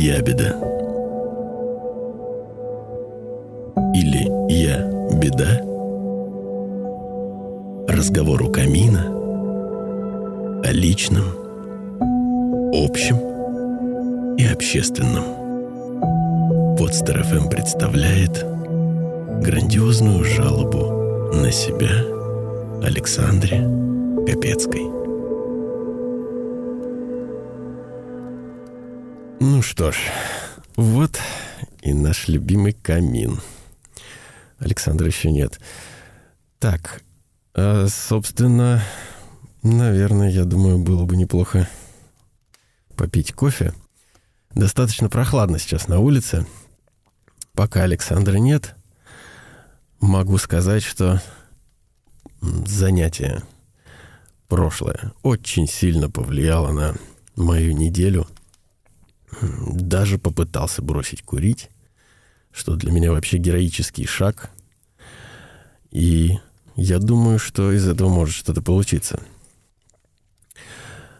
ябеда. Или я беда. Разговор у камина о личном, общем и общественном. Подстер ФМ представляет грандиозную жалобу на себя Александре Капецкой. Ну что ж, вот и наш любимый камин. Александра еще нет. Так, а, собственно, наверное, я думаю, было бы неплохо попить кофе. Достаточно прохладно сейчас на улице. Пока Александра нет, могу сказать, что занятие прошлое очень сильно повлияло на мою неделю – даже попытался бросить курить, что для меня вообще героический шаг. И я думаю, что из этого может что-то получиться.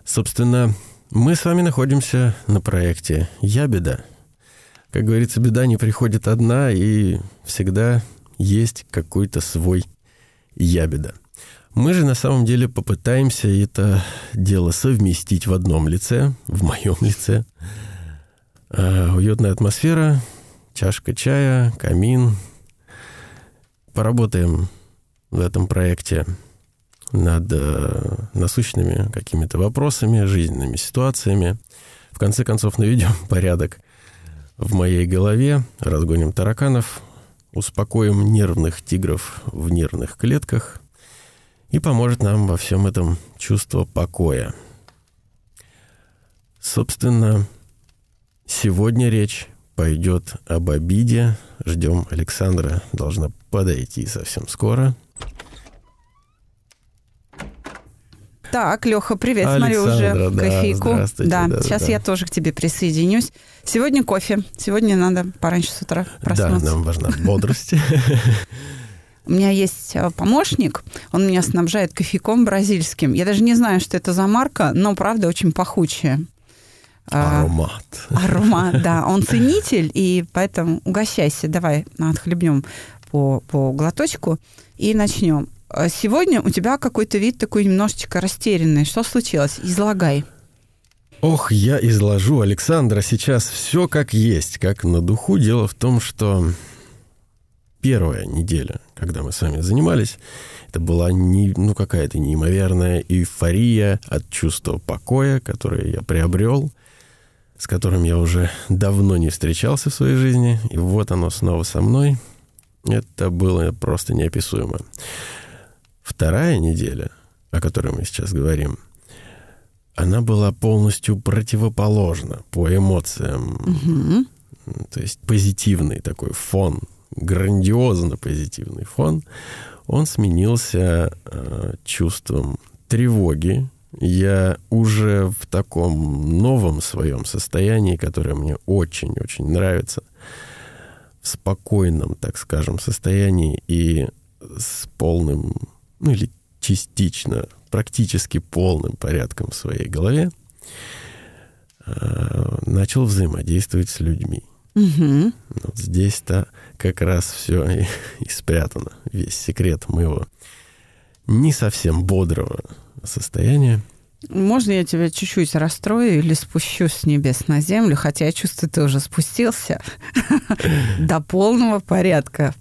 Собственно, мы с вами находимся на проекте «Я беда». Как говорится, беда не приходит одна, и всегда есть какой-то свой «Я беда». Мы же на самом деле попытаемся это дело совместить в одном лице, в моем лице – Э, уютная атмосфера, чашка чая, камин. Поработаем в этом проекте над э, насущными какими-то вопросами, жизненными ситуациями. В конце концов, наведем порядок в моей голове, разгоним тараканов, успокоим нервных тигров в нервных клетках и поможет нам во всем этом чувство покоя. Собственно, Сегодня речь пойдет об обиде. Ждем Александра. Должна подойти совсем скоро. Так, Леха, привет, Александра, смотрю уже да, кофейку. Да, да, сейчас да. я тоже к тебе присоединюсь. Сегодня кофе. Сегодня надо пораньше с утра проснуться. Да, нам важна бодрость. У меня есть э, помощник, он меня снабжает кофейком бразильским. Я даже не знаю, что это за марка, но правда очень пахучая. А, аромат. Аромат, да. Он ценитель, и поэтому угощайся. Давай отхлебнем по, по глоточку и начнем. А сегодня у тебя какой-то вид такой немножечко растерянный. Что случилось? Излагай. Ох, я изложу, Александра, сейчас все как есть, как на духу. Дело в том, что первая неделя, когда мы с вами занимались, это была не, ну, какая-то неимоверная эйфория от чувства покоя, которое я приобрел с которым я уже давно не встречался в своей жизни, и вот оно снова со мной. Это было просто неописуемо. Вторая неделя, о которой мы сейчас говорим, она была полностью противоположна по эмоциям. Угу. То есть позитивный такой фон, грандиозно позитивный фон, он сменился э, чувством тревоги, я уже в таком новом своем состоянии, которое мне очень-очень нравится, в спокойном, так скажем, состоянии и с полным, ну или частично, практически полным порядком в своей голове, э, начал взаимодействовать с людьми. Угу. Вот здесь-то как раз все и, и спрятано, весь секрет моего не совсем бодрого состояние. Можно я тебя чуть-чуть расстрою или спущусь с небес на землю, хотя я чувствую, ты уже спустился до полного порядка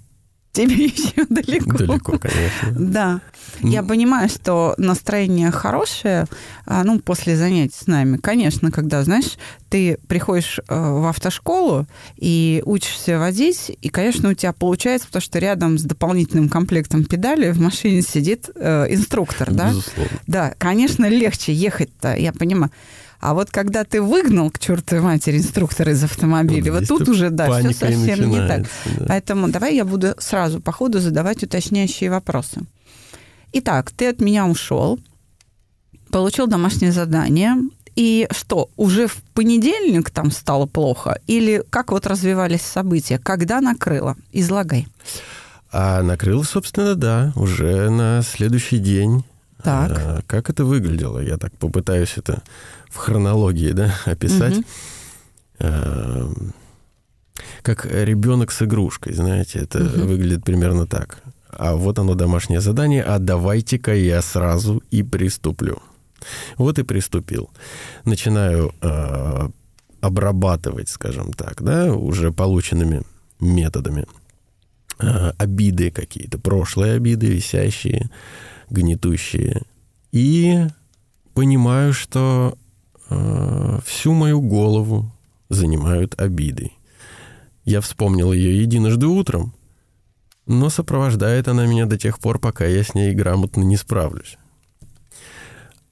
тебе еще далеко. Далеко, конечно. Да. Я понимаю, что настроение хорошее, а, ну, после занятий с нами. Конечно, когда, знаешь, ты приходишь э, в автошколу и учишься водить, и, конечно, у тебя получается, потому что рядом с дополнительным комплектом педали в машине сидит э, инструктор, да? Безусловно. Да, конечно, легче ехать-то, я понимаю. А вот когда ты выгнал к чертовой матери инструктора из автомобиля, вот, вот тут уже, да, все совсем не так. Да. Поэтому давай я буду сразу по ходу задавать уточняющие вопросы. Итак, ты от меня ушел, получил домашнее задание, и что, уже в понедельник там стало плохо? Или как вот развивались события? Когда накрыло? Излагай. А накрыло, собственно, да, уже на следующий день. Так. А, как это выглядело? Я так попытаюсь это в хронологии да, описать. Угу. э, как ребенок с игрушкой, знаете, это угу. выглядит примерно так. А вот оно домашнее задание, а давайте-ка я сразу и приступлю. Вот и приступил. Начинаю э, обрабатывать, скажем так, да, уже полученными методами э, обиды какие-то, прошлые обиды, висящие, гнетущие. И понимаю, что всю мою голову занимают обиды. Я вспомнил ее единожды утром, но сопровождает она меня до тех пор, пока я с ней грамотно не справлюсь.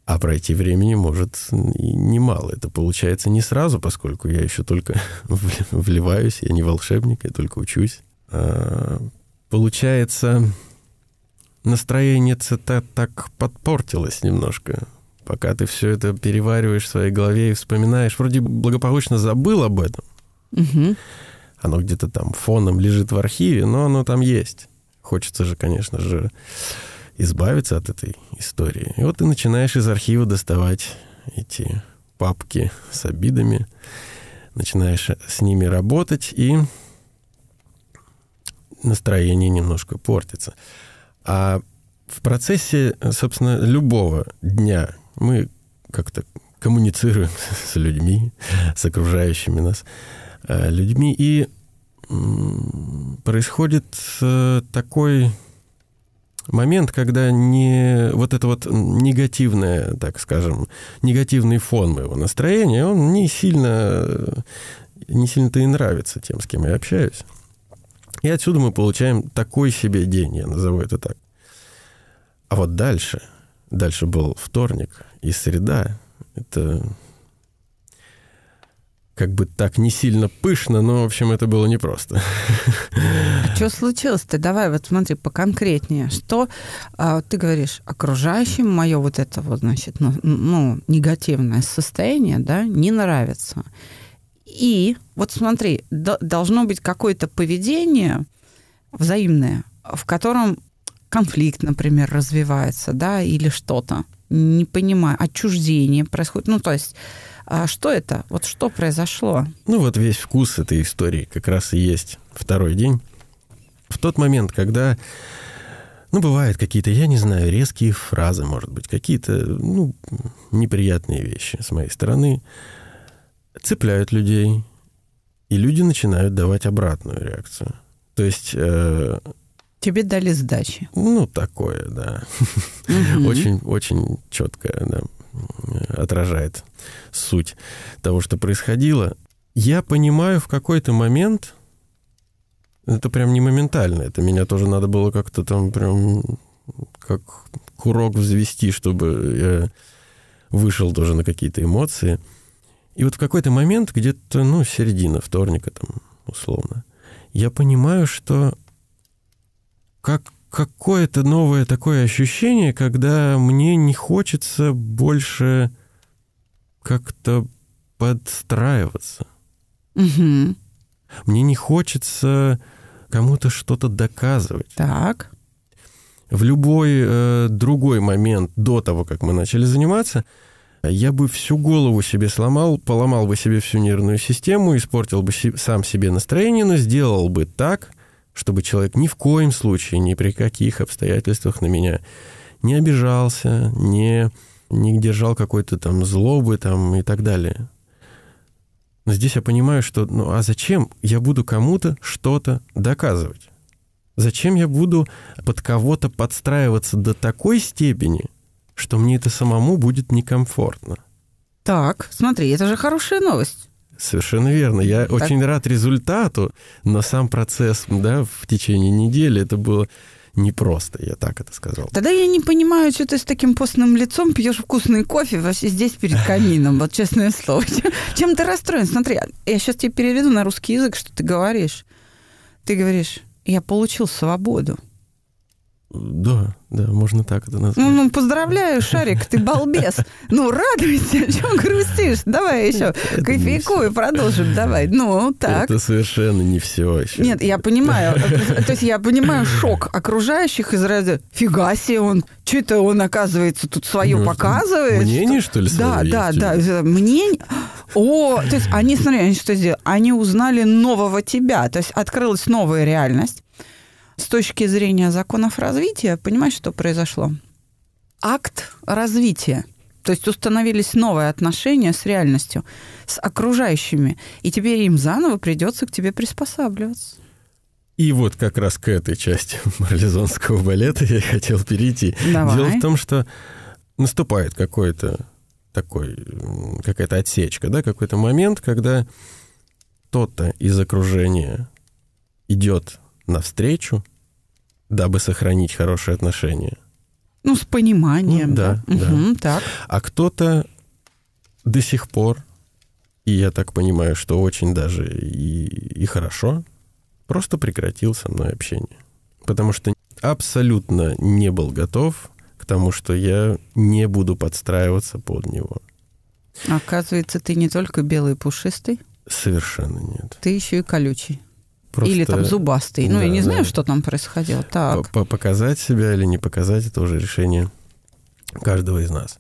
А пройти времени может и немало. Это получается не сразу, поскольку я еще только вливаюсь, я не волшебник, я только учусь. А, получается, настроение так, так подпортилось немножко. Пока ты все это перевариваешь в своей голове и вспоминаешь, вроде благополучно забыл об этом. Угу. Оно где-то там фоном лежит в архиве, но оно там есть. Хочется же, конечно же, избавиться от этой истории. И вот ты начинаешь из архива доставать эти папки с обидами, начинаешь с ними работать, и настроение немножко портится. А в процессе, собственно, любого дня мы как-то коммуницируем с людьми, с окружающими нас э, людьми, и происходит э, такой момент, когда не вот это вот негативное, так скажем, негативный фон моего настроения, он не сильно, не сильно-то и нравится тем, с кем я общаюсь. И отсюда мы получаем такой себе день, я назову это так. А вот дальше, дальше был вторник и среда, это как бы так не сильно пышно, но, в общем, это было непросто. А что случилось-то? Давай вот смотри поконкретнее. Что а, ты говоришь, окружающим мое вот это вот, значит, ну, ну, негативное состояние, да, не нравится. И вот смотри, должно быть какое-то поведение взаимное, в котором конфликт, например, развивается, да, или что-то. Не понимаю, отчуждение происходит. Ну, то есть а что это? Вот что произошло? Ну вот весь вкус этой истории как раз и есть второй день. В тот момент, когда, ну, бывают какие-то, я не знаю, резкие фразы, может быть, какие-то, ну, неприятные вещи с моей стороны, цепляют людей, и люди начинают давать обратную реакцию. То есть... Э, Тебе дали сдачи. Ну, такое, да. Очень, очень четкое, да отражает суть того, что происходило. Я понимаю в какой-то момент, это прям не моментально, это меня тоже надо было как-то там прям как курок взвести, чтобы я вышел тоже на какие-то эмоции. И вот в какой-то момент, где-то, ну, середина вторника там, условно, я понимаю, что как какое-то новое такое ощущение, когда мне не хочется больше как-то подстраиваться. Угу. Мне не хочется кому-то что-то доказывать. Так. В любой э, другой момент до того, как мы начали заниматься, я бы всю голову себе сломал, поломал бы себе всю нервную систему, испортил бы сам себе настроение, но сделал бы так, чтобы человек ни в коем случае, ни при каких обстоятельствах на меня не обижался, не, не держал какой-то там злобы там и так далее. Но здесь я понимаю, что ну а зачем я буду кому-то что-то доказывать? Зачем я буду под кого-то подстраиваться до такой степени, что мне это самому будет некомфортно? Так, смотри, это же хорошая новость. Совершенно верно. Я так. очень рад результату, но сам процесс да, в течение недели это было непросто, я так это сказал. Тогда я не понимаю, что ты с таким постным лицом пьешь вкусный кофе вообще здесь перед камином, вот честное слово. Чем ты расстроен? Смотри, я сейчас тебе переведу на русский язык, что ты говоришь. Ты говоришь, я получил свободу. Да, да, можно так это назвать. Ну, ну поздравляю, Шарик, ты балбес. Ну, радуйся, чем грустишь? Давай еще кофейку и продолжим, давай. Ну, так. Это совершенно не все еще. Нет, я понимаю. То есть я понимаю шок окружающих из разряда «Фига себе он, что это он, оказывается, тут свое ну, показывает?» Мнение, что ли, Да, да, да. Мнение... О, то есть они, смотри, они что сделали? Они узнали нового тебя, то есть открылась новая реальность. С точки зрения законов развития, понимаешь, что произошло? Акт развития. То есть установились новые отношения с реальностью, с окружающими. И теперь им заново придется к тебе приспосабливаться. И вот как раз к этой части марлезонского балета я хотел перейти. Давай. Дело в том, что наступает какой-то такой, какая-то отсечка, да, какой-то момент, когда кто-то из окружения идет навстречу, дабы сохранить хорошие отношения. Ну, с пониманием. Ну, да, да. да. Угу, так. А кто-то до сих пор, и я так понимаю, что очень даже и, и хорошо, просто прекратил со мной общение. Потому что абсолютно не был готов к тому, что я не буду подстраиваться под него. Оказывается, ты не только белый и пушистый. Совершенно нет. Ты еще и колючий. Просто... Или там зубастый. Ну, да, я не знаю, да. что там происходило. Так. Показать себя или не показать, это уже решение каждого из нас.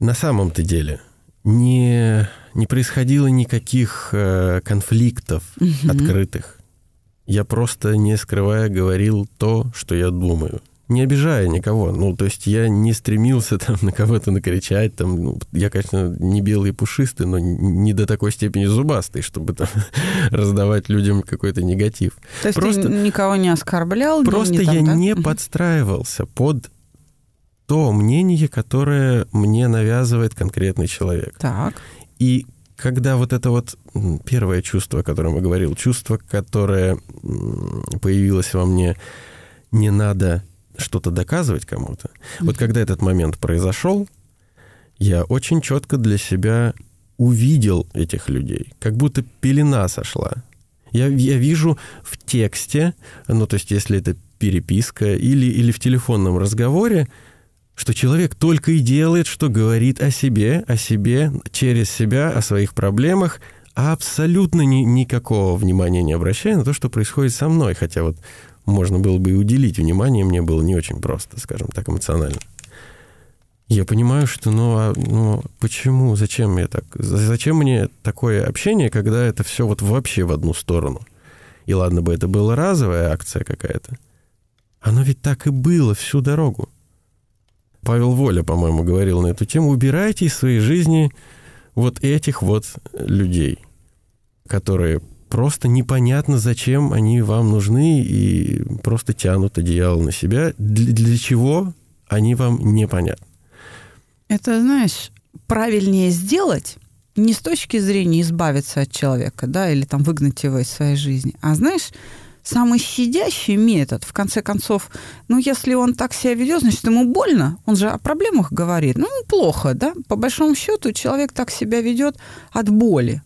На самом-то деле не, не происходило никаких э, конфликтов угу. открытых. Я просто, не скрывая, говорил то, что я думаю не обижая никого. Ну, то есть я не стремился там на кого-то накричать. Там, ну, я, конечно, не белый и пушистый, но не до такой степени зубастый, чтобы там раздавать людям какой-то негатив. То есть просто, ты никого не оскорблял? Просто не, не я да? не подстраивался под то мнение, которое мне навязывает конкретный человек. Так. И когда вот это вот первое чувство, о котором я говорил, чувство, которое появилось во мне, не надо что-то доказывать кому-то. Вот когда этот момент произошел, я очень четко для себя увидел этих людей, как будто пелена сошла. Я, я вижу в тексте, ну, то есть если это переписка или, или в телефонном разговоре, что человек только и делает, что говорит о себе, о себе, через себя, о своих проблемах, а абсолютно ни, никакого внимания не обращая на то, что происходит со мной. Хотя вот можно было бы и уделить внимание, мне было не очень просто, скажем так, эмоционально. Я понимаю, что ну, а, ну почему, зачем мне так? Зачем мне такое общение, когда это все вот вообще в одну сторону? И ладно бы это была разовая акция какая-то. Оно ведь так и было всю дорогу. Павел Воля, по-моему, говорил на эту тему. Убирайте из своей жизни вот этих вот людей, которые просто непонятно, зачем они вам нужны, и просто тянут одеяло на себя. Для, для чего они вам непонятны. Это, знаешь, правильнее сделать не с точки зрения избавиться от человека, да, или там выгнать его из своей жизни, а, знаешь, самый щадящий метод, в конце концов, ну, если он так себя ведет, значит, ему больно, он же о проблемах говорит, ну, плохо, да, по большому счету человек так себя ведет от боли,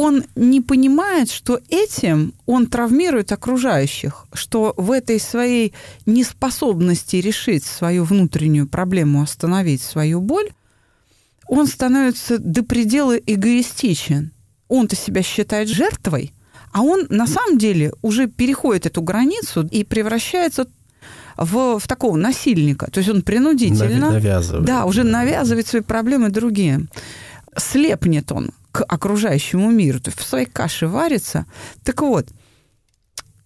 он не понимает, что этим он травмирует окружающих, что в этой своей неспособности решить свою внутреннюю проблему, остановить свою боль, он становится до предела эгоистичен. Он-то себя считает жертвой, а он на самом деле уже переходит эту границу и превращается в, в такого насильника. То есть он принудительно... Навязывает. Да, уже навязывает свои проблемы другим. Слепнет он к окружающему миру, то есть в своей каше варится. Так вот,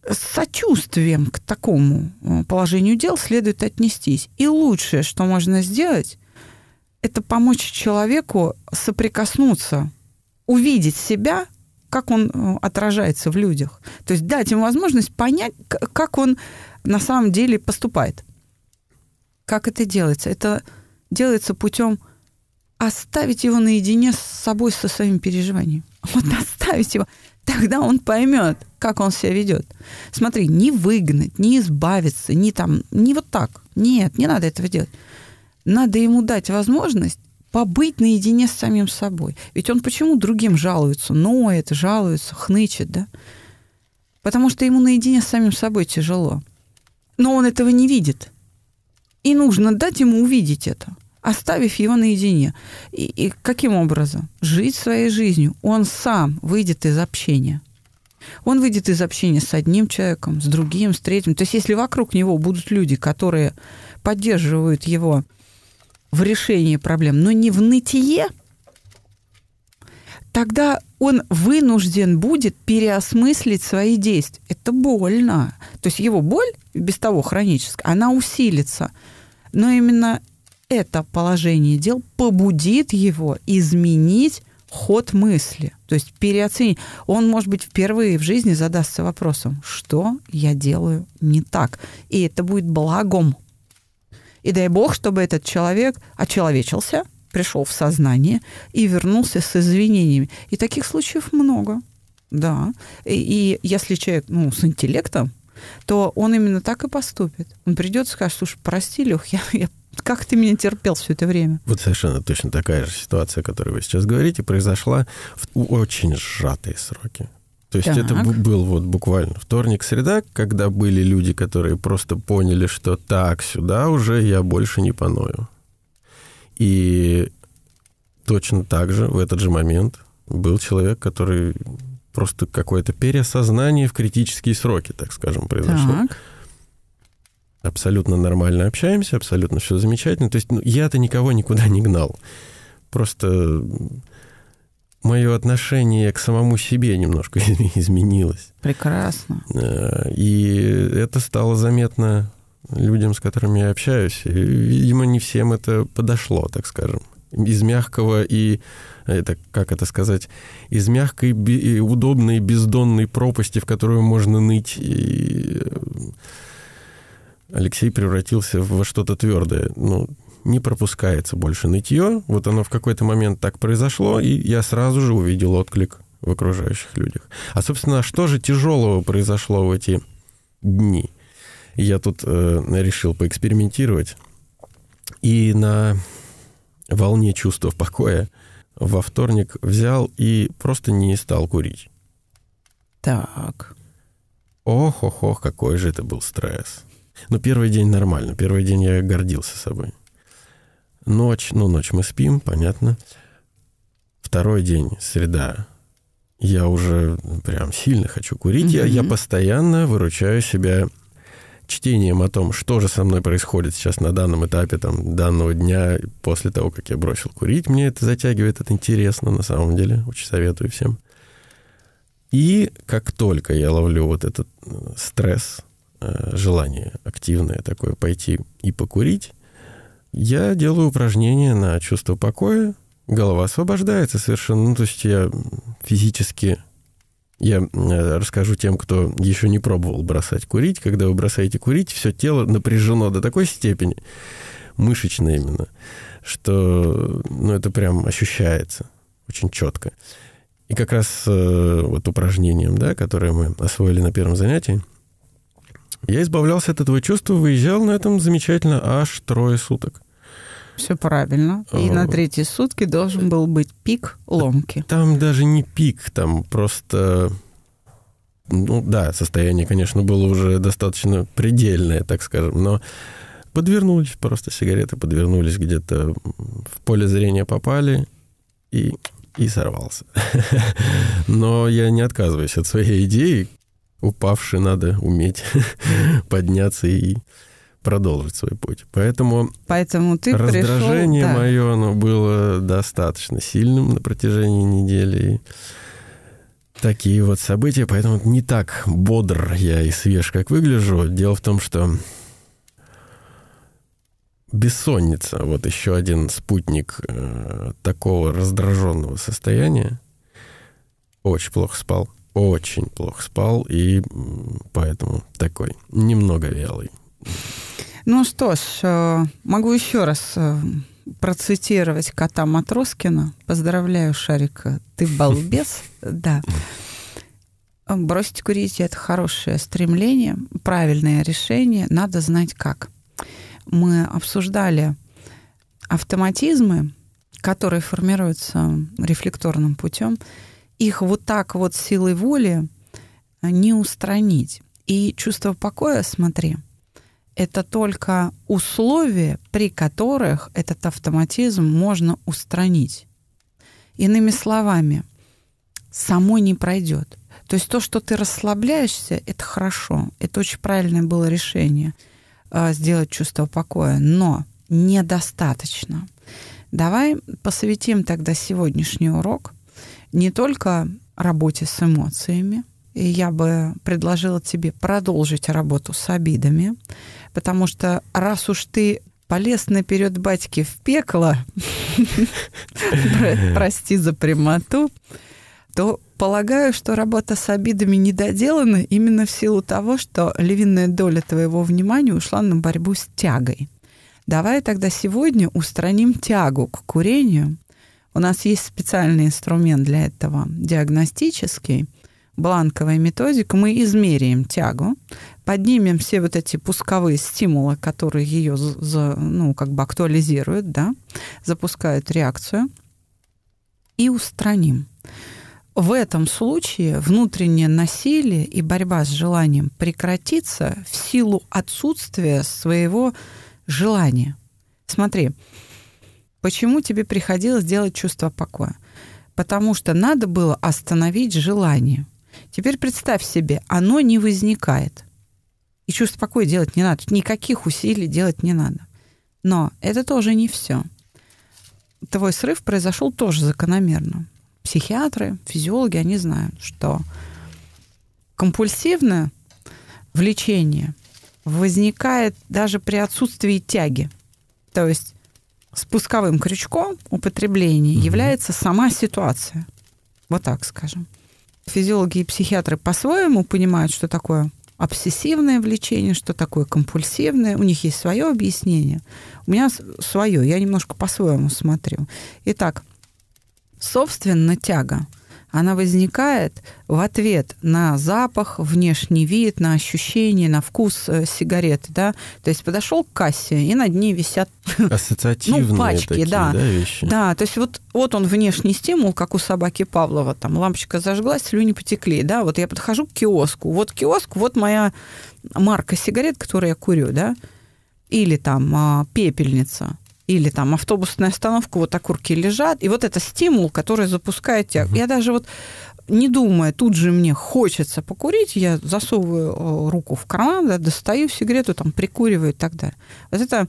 с сочувствием к такому э, положению дел следует отнестись. И лучшее, что можно сделать, это помочь человеку соприкоснуться, увидеть себя, как он э, отражается в людях. То есть дать ему возможность понять, как он на самом деле поступает. Как это делается? Это делается путем оставить его наедине с собой, со своими переживаниями. Вот оставить его. Тогда он поймет, как он себя ведет. Смотри, не выгнать, не избавиться, не там, не вот так. Нет, не надо этого делать. Надо ему дать возможность побыть наедине с самим собой. Ведь он почему другим жалуется, ноет, жалуется, хнычет, да? Потому что ему наедине с самим собой тяжело. Но он этого не видит. И нужно дать ему увидеть это оставив его наедине. И, и каким образом? Жить своей жизнью. Он сам выйдет из общения. Он выйдет из общения с одним человеком, с другим, с третьим. То есть если вокруг него будут люди, которые поддерживают его в решении проблем, но не в нытье, тогда он вынужден будет переосмыслить свои действия. Это больно. То есть его боль, без того хроническая, она усилится. Но именно это положение дел побудит его изменить ход мысли, то есть переоценить. Он, может быть, впервые в жизни задастся вопросом, что я делаю не так. И это будет благом. И дай бог, чтобы этот человек очеловечился, пришел в сознание и вернулся с извинениями. И таких случаев много. Да. И, и если человек ну, с интеллектом, то он именно так и поступит. Он придет и скажет, слушай, прости, Лех, я, я как ты меня терпел все это время? Вот совершенно точно такая же ситуация, о которой вы сейчас говорите, произошла в очень сжатые сроки. То есть так. это был вот буквально вторник, среда, когда были люди, которые просто поняли, что так, сюда уже я больше не поною. И точно так же в этот же момент был человек, который просто какое-то переосознание в критические сроки, так скажем, произошло. Так абсолютно нормально общаемся, абсолютно все замечательно. То есть ну, я-то никого никуда не гнал. Просто мое отношение к самому себе немножко изменилось. Прекрасно. Э, и это стало заметно людям, с которыми я общаюсь. И, видимо, не всем это подошло, так скажем. Из мягкого и это, как это сказать, из мягкой, и удобной, бездонной пропасти, в которую можно ныть и Алексей превратился во что-то твердое. Ну, не пропускается больше нытье. Вот оно в какой-то момент так произошло, и я сразу же увидел отклик в окружающих людях. А, собственно, что же тяжелого произошло в эти дни? Я тут э, решил поэкспериментировать. И на волне чувства покоя во вторник взял и просто не стал курить. Так. Ох-ох-ох, какой же это был стресс. Но первый день нормально. Первый день я гордился собой. Ночь, ну, ночь мы спим, понятно. Второй день, среда, я уже прям сильно хочу курить. Mm-hmm. Я, я постоянно выручаю себя чтением о том, что же со мной происходит сейчас на данном этапе там, данного дня, после того, как я бросил курить. Мне это затягивает, это интересно на самом деле. Очень советую всем. И как только я ловлю вот этот э, стресс, желание активное такое пойти и покурить, я делаю упражнения на чувство покоя, голова освобождается совершенно. Ну, то есть я физически... Я э, расскажу тем, кто еще не пробовал бросать курить. Когда вы бросаете курить, все тело напряжено до такой степени, мышечно именно, что ну, это прям ощущается очень четко. И как раз э, вот упражнением, да, которое мы освоили на первом занятии, я избавлялся от этого чувства, выезжал на этом замечательно аж трое суток. Все правильно. И на третьи сутки должен был быть пик ломки. Там даже не пик, там просто... Ну да, состояние, конечно, было уже достаточно предельное, так скажем, но подвернулись просто сигареты, подвернулись где-то в поле зрения попали и, и сорвался. Но я не отказываюсь от своей идеи, упавший надо уметь подняться и продолжить свой путь. Поэтому, Поэтому ты раздражение пришел, да. мое оно было достаточно сильным на протяжении недели. И такие вот события, поэтому не так бодр я и свеж, как выгляжу. Дело в том, что бессонница, вот еще один спутник э, такого раздраженного состояния. Очень плохо спал очень плохо спал, и поэтому такой немного вялый. Ну что ж, э, могу еще раз э, процитировать кота Матроскина. Поздравляю, Шарик, ты балбес. Да. Бросить курить – это хорошее стремление, правильное решение. Надо знать как. Мы обсуждали автоматизмы, которые формируются рефлекторным путем – их вот так вот силой воли э, не устранить. И чувство покоя, смотри, это только условия, при которых этот автоматизм можно устранить. Иными словами, само не пройдет. То есть то, что ты расслабляешься, это хорошо. Это очень правильное было решение э, сделать чувство покоя. Но недостаточно. Давай посвятим тогда сегодняшний урок не только работе с эмоциями, и я бы предложила тебе продолжить работу с обидами, потому что раз уж ты полез наперед батьки в пекло, прости за прямоту, то полагаю, что работа с обидами не доделана именно в силу того, что львиная доля твоего внимания ушла на борьбу с тягой. Давай тогда сегодня устраним тягу к курению. У нас есть специальный инструмент для этого, диагностический, бланковая методика. Мы измеряем тягу, поднимем все вот эти пусковые стимулы, которые ее ну, как бы актуализируют, да, запускают реакцию, и устраним. В этом случае внутреннее насилие и борьба с желанием прекратится в силу отсутствия своего желание. Смотри, почему тебе приходилось делать чувство покоя? Потому что надо было остановить желание. Теперь представь себе, оно не возникает. И чувство покоя делать не надо. Никаких усилий делать не надо. Но это тоже не все. Твой срыв произошел тоже закономерно. Психиатры, физиологи, они знают, что компульсивное влечение возникает даже при отсутствии тяги. То есть спусковым крючком употребления угу. является сама ситуация. Вот так скажем. Физиологи и психиатры по-своему понимают, что такое обсессивное влечение, что такое компульсивное. У них есть свое объяснение. У меня свое. Я немножко по-своему смотрю. Итак, собственно, тяга – она возникает в ответ на запах, внешний вид, на ощущение, на вкус э, сигареты, да. То есть подошел к кассе, и над ней висят Ассоциативные ну, пачки, такие, да. да, вещи. Да, то есть вот, вот он внешний стимул, как у собаки Павлова, там лампочка зажглась, слюни потекли, да, вот я подхожу к киоску, вот киоск, вот моя марка сигарет, которую я курю, да, или там а, пепельница, или там автобусная остановка, вот окурки лежат, и вот это стимул, который запускает тебя. Угу. Я даже вот не думая, тут же мне хочется покурить, я засовываю э, руку в карман, да, достаю сигарету, там, прикуриваю и так далее. Вот это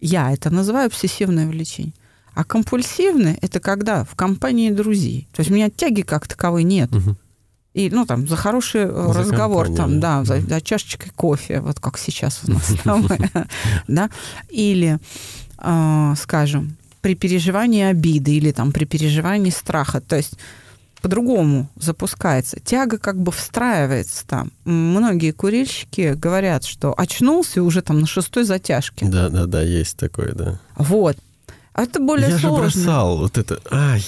я это называю обсессивное влечение. А компульсивное – это когда в компании друзей. То есть у меня тяги как таковой нет. Угу. И, ну, там, за хороший э, за разговор, там, да, за, за чашечкой кофе, вот как сейчас у нас там, да, или скажем, при переживании обиды или там при переживании страха. То есть по-другому запускается. Тяга как бы встраивается там. Многие курильщики говорят, что очнулся уже там на шестой затяжке. Да, да, да, есть такое, да. Вот. А это более я сложно. Я же бросал вот это. Ай,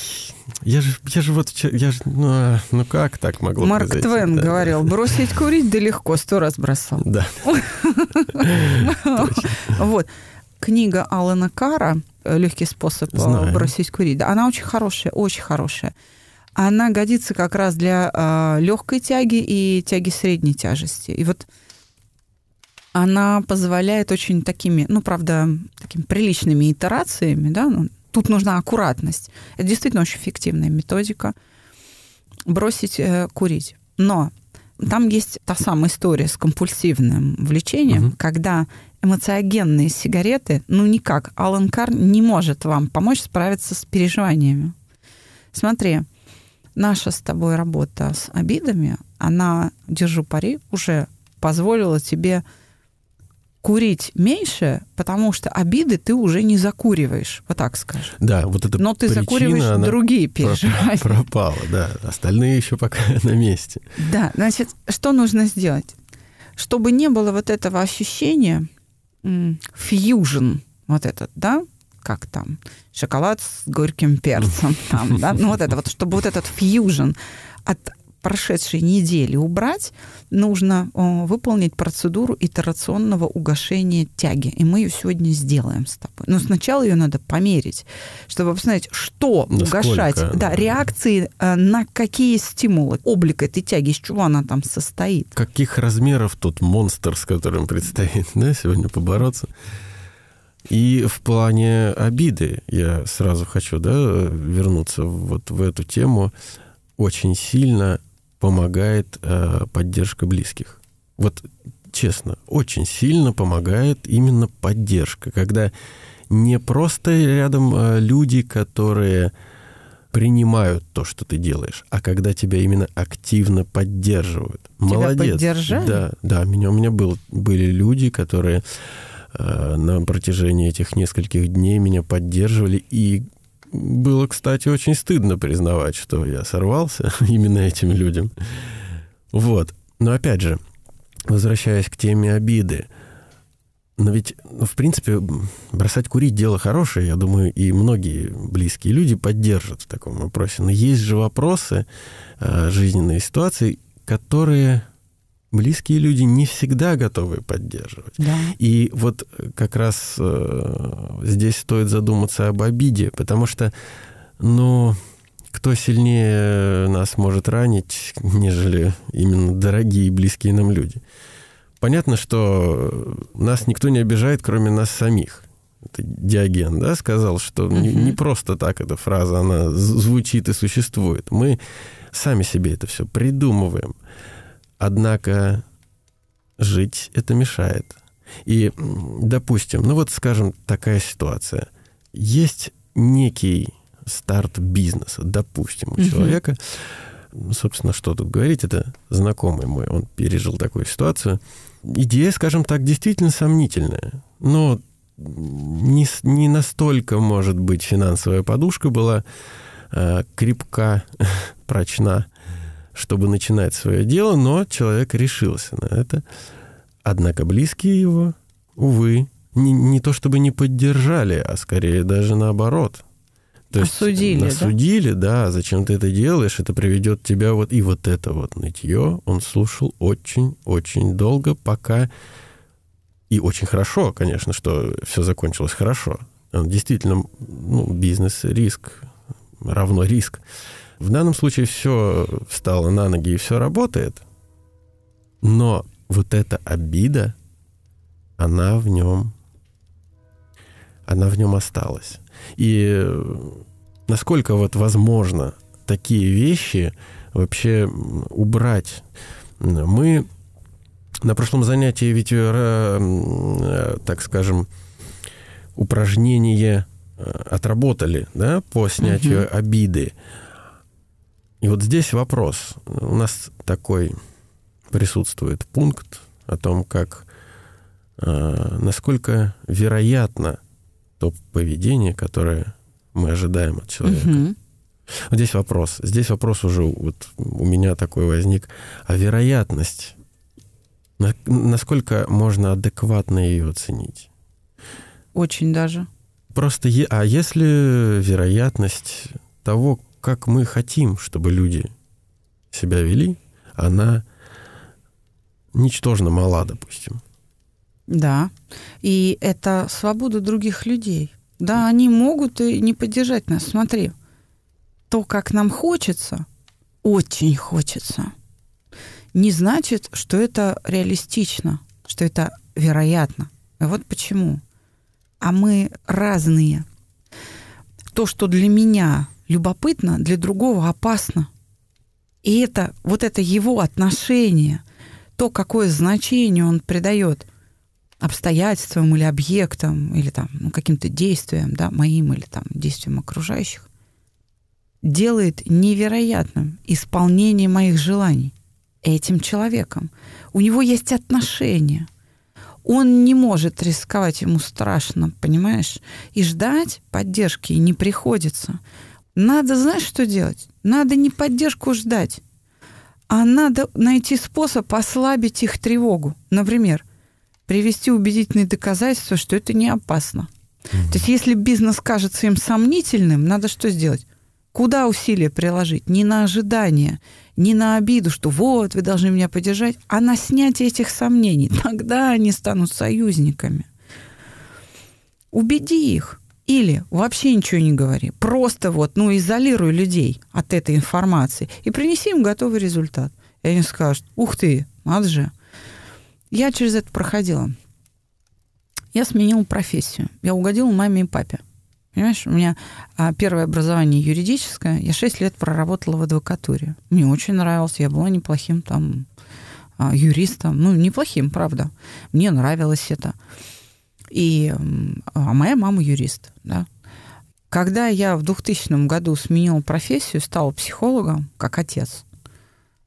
я же, я же вот, я же, ну, а, ну как так могло Марк произойти? Твен да, говорил, бросить курить да легко, сто раз бросал. Да. Вот книга Алана Кара «Легкий способ э, Знаю. бросить курить», она очень хорошая, очень хорошая. Она годится как раз для э, легкой тяги и тяги средней тяжести. И вот она позволяет очень такими, ну, правда, такими приличными итерациями, да, ну, тут нужна аккуратность. Это действительно очень эффективная методика бросить э, курить. Но там есть та самая история с компульсивным влечением, угу. когда эмоциогенные сигареты, ну никак, Алан Кар не может вам помочь справиться с переживаниями. Смотри, наша с тобой работа с обидами, она, держу пари, уже позволила тебе курить меньше, потому что обиды ты уже не закуриваешь, вот так скажем. Да, вот это Но ты причина, закуриваешь другие переживания. Пропала, да. Остальные еще пока на месте. Да, значит, что нужно сделать? Чтобы не было вот этого ощущения, фьюжн, вот этот, да, как там, шоколад с горьким перцем, там, да, ну вот это вот, чтобы вот этот фьюжн от прошедшей недели убрать, нужно о, выполнить процедуру итерационного угошения тяги. И мы ее сегодня сделаем с тобой. Но сначала ее надо померить, чтобы посмотреть, что Насколько? угошать. Да, реакции э, на какие стимулы. Облик этой тяги, из чего она там состоит. Каких размеров тот монстр, с которым предстоит да, сегодня побороться? И в плане обиды я сразу хочу да, вернуться вот в эту тему. Очень сильно помогает э, поддержка близких. Вот честно, очень сильно помогает именно поддержка, когда не просто рядом э, люди, которые принимают то, что ты делаешь, а когда тебя именно активно поддерживают. Тебя Молодец. Поддержали? Да, да. Меня, у меня был, были люди, которые э, на протяжении этих нескольких дней меня поддерживали. И было, кстати, очень стыдно признавать, что я сорвался именно этим людям. Вот. Но опять же, возвращаясь к теме обиды, но ведь, ну, в принципе, бросать курить дело хорошее, я думаю, и многие близкие люди поддержат в таком вопросе. Но есть же вопросы, э, жизненные ситуации, которые близкие люди не всегда готовы поддерживать. Да. И вот как раз э, здесь стоит задуматься об обиде, потому что, ну, кто сильнее нас может ранить, нежели именно дорогие и близкие нам люди. Понятно, что нас никто не обижает, кроме нас самих. Это Диоген, да, сказал, что uh-huh. не, не просто так эта фраза, она звучит и существует. Мы сами себе это все придумываем. Однако жить это мешает. И, допустим, ну вот, скажем, такая ситуация. Есть некий старт бизнеса, допустим, у uh-huh. человека, собственно, что тут говорить, это знакомый мой, он пережил такую ситуацию – идея, скажем так, действительно сомнительная. Но не, не настолько, может быть, финансовая подушка была э, крепка, прочна, чтобы начинать свое дело, но человек решился на это. Однако близкие его, увы, не, не то чтобы не поддержали, а скорее даже наоборот – то осудили, есть осудили, да? да, зачем ты это делаешь, это приведет тебя вот и вот это вот нытье. Он слушал очень-очень долго, пока и очень хорошо, конечно, что все закончилось хорошо. Он действительно, ну, бизнес, риск равно риск. В данном случае все встало на ноги и все работает, но вот эта обида, она в нем, она в нем осталась. И насколько вот возможно такие вещи вообще убрать? Мы на прошлом занятии ведь, э, э, так скажем, упражнение э, отработали, да, по снятию угу. обиды. И вот здесь вопрос. У нас такой присутствует пункт о том, как насколько вероятно то поведение, которое мы ожидаем от человека. Угу. Вот здесь вопрос. Здесь вопрос уже вот у меня такой возник. А вероятность, насколько можно адекватно ее оценить? Очень даже. Просто, а если вероятность того, как мы хотим, чтобы люди себя вели, она ничтожно мала, допустим. Да. И это свобода других людей. Да, они могут и не поддержать нас. Смотри, то, как нам хочется, очень хочется, не значит, что это реалистично, что это вероятно. И вот почему. А мы разные. То, что для меня любопытно, для другого опасно. И это вот это его отношение, то, какое значение он придает – обстоятельствам или объектам, или там, ну, каким-то действиям, да, моим или там действиям окружающих, делает невероятным исполнение моих желаний этим человеком. У него есть отношения. Он не может рисковать, ему страшно, понимаешь? И ждать поддержки не приходится. Надо, знаешь, что делать? Надо не поддержку ждать, а надо найти способ ослабить их тревогу. Например, привести убедительные доказательства, что это не опасно. Mm-hmm. То есть если бизнес кажется им сомнительным, надо что сделать? Куда усилия приложить? Не на ожидание, не на обиду, что вот, вы должны меня поддержать, а на снятие этих сомнений. Тогда они станут союзниками. Убеди их. Или вообще ничего не говори. Просто вот, ну, изолируй людей от этой информации и принеси им готовый результат. И они скажут, ух ты, надо же, я через это проходила. Я сменила профессию. Я угодила маме и папе. Понимаешь, у меня а, первое образование юридическое. Я шесть лет проработала в адвокатуре. Мне очень нравилось. Я была неплохим там а, юристом. Ну, неплохим, правда. Мне нравилось это. И, а моя мама юрист, да. Когда я в 2000 году сменила профессию, стала психологом, как отец,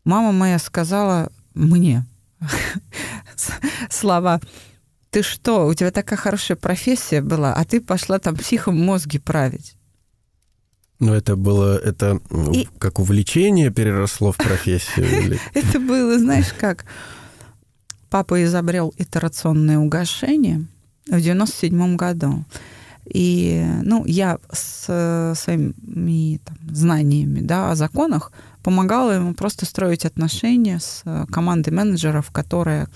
мама моя сказала мне слова «Ты что, у тебя такая хорошая профессия была, а ты пошла там психом мозги править». Но это было, это и... как увлечение переросло в профессию? Это было, знаешь, как папа изобрел итерационное угошение в 97 году. И, ну, я с своими там, знаниями да, о законах помогала ему просто строить отношения с командой менеджеров, которая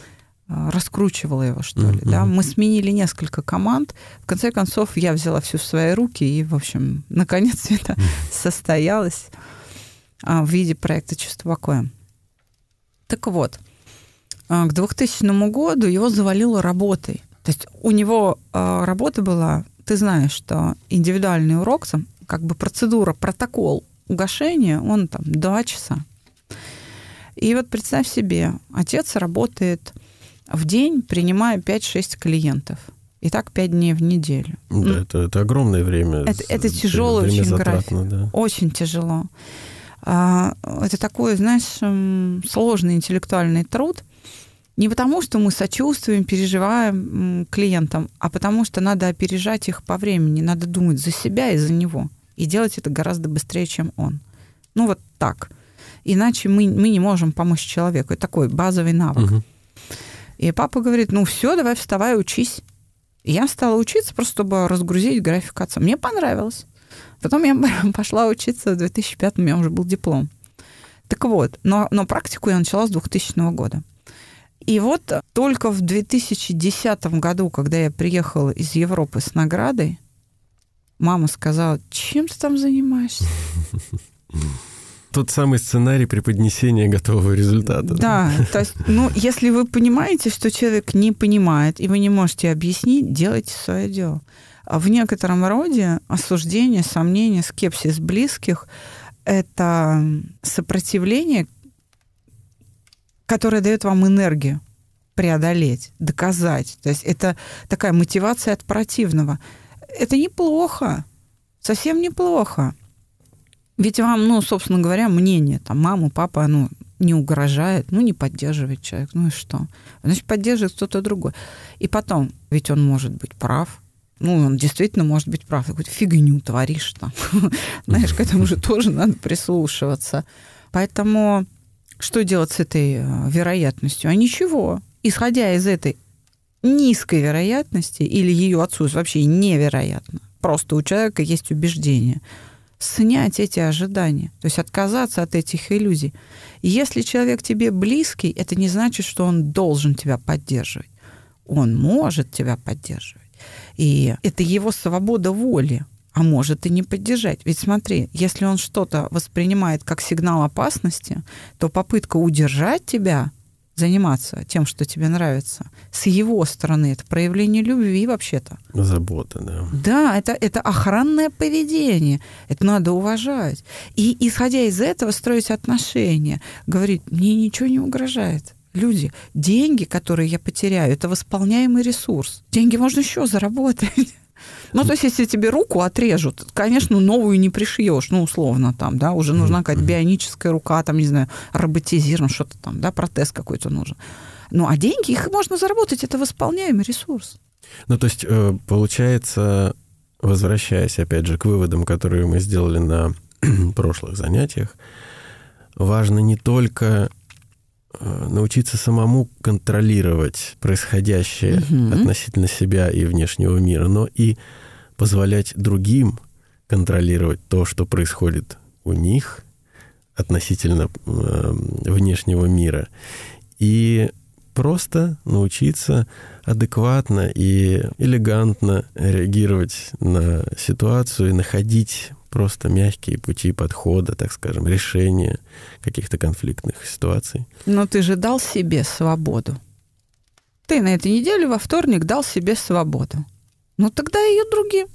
а, раскручивала его, что ли. Mm-hmm. Да? Мы сменили несколько команд. В конце концов, я взяла все в свои руки, и, в общем, наконец это mm-hmm. состоялось а, в виде проекта «Чувство покоя». Так вот, а, к 2000 году его завалило работой. То есть у него работа была ты знаешь, что индивидуальный урок, там, как бы процедура, протокол угошения, он там два часа. И вот представь себе, отец работает в день, принимая 5-6 клиентов. И так 5 дней в неделю. Да, это, это огромное время. Это, это тяжело время очень график. Да. Очень тяжело. А, это такой, знаешь, сложный интеллектуальный труд – не потому, что мы сочувствуем, переживаем клиентам, а потому что надо опережать их по времени, надо думать за себя и за него. И делать это гораздо быстрее, чем он. Ну вот так. Иначе мы, мы не можем помочь человеку. Это такой базовый навык. Угу. И папа говорит, ну все, давай вставай, учись. И я стала учиться просто, чтобы разгрузить график отца. Мне понравилось. Потом я пошла учиться в 2005 у меня уже был диплом. Так вот, но, но практику я начала с 2000 года. И вот только в 2010 году, когда я приехала из Европы с наградой, мама сказала, чем ты там занимаешься? Тот самый сценарий преподнесения готового результата. Да, то есть, ну, если вы понимаете, что человек не понимает, и вы не можете объяснить, делайте свое дело. А в некотором роде осуждение, сомнение, скепсис близких – это сопротивление которая дает вам энергию преодолеть, доказать. То есть это такая мотивация от противного. Это неплохо, совсем неплохо. Ведь вам, ну, собственно говоря, мнение, там, мама, папа, ну, не угрожает, ну, не поддерживает человек, ну и что? Значит, поддерживает кто-то другой. И потом, ведь он может быть прав, ну, он действительно может быть прав. Какую-то фигню творишь там. Знаешь, к этому же тоже надо прислушиваться. Поэтому что делать с этой э, вероятностью? А ничего. Исходя из этой низкой вероятности или ее отсутствия, вообще невероятно. Просто у человека есть убеждение. Снять эти ожидания, то есть отказаться от этих иллюзий. если человек тебе близкий, это не значит, что он должен тебя поддерживать. Он может тебя поддерживать. И это его свобода воли а может и не поддержать. Ведь смотри, если он что-то воспринимает как сигнал опасности, то попытка удержать тебя заниматься тем, что тебе нравится, с его стороны это проявление любви вообще-то. Забота, да. Да, это, это охранное поведение. Это надо уважать. И исходя из этого строить отношения. Говорить, мне ничего не угрожает. Люди, деньги, которые я потеряю, это восполняемый ресурс. Деньги можно еще заработать. Ну, то есть, если тебе руку отрежут, конечно, новую не пришьешь, ну, условно там, да, уже нужна какая-то бионическая рука, там, не знаю, роботизирован, что-то там, да, протез какой-то нужен. Ну, а деньги, их можно заработать, это восполняемый ресурс. Ну, то есть, э, получается, возвращаясь, опять же, к выводам, которые мы сделали на прошлых занятиях, важно не только научиться самому контролировать происходящее угу. относительно себя и внешнего мира, но и позволять другим контролировать то, что происходит у них относительно э, внешнего мира. И просто научиться адекватно и элегантно реагировать на ситуацию и находить просто мягкие пути подхода, так скажем, решения каких-то конфликтных ситуаций. Но ты же дал себе свободу. Ты на этой неделе во вторник дал себе свободу. Ну тогда ее другим.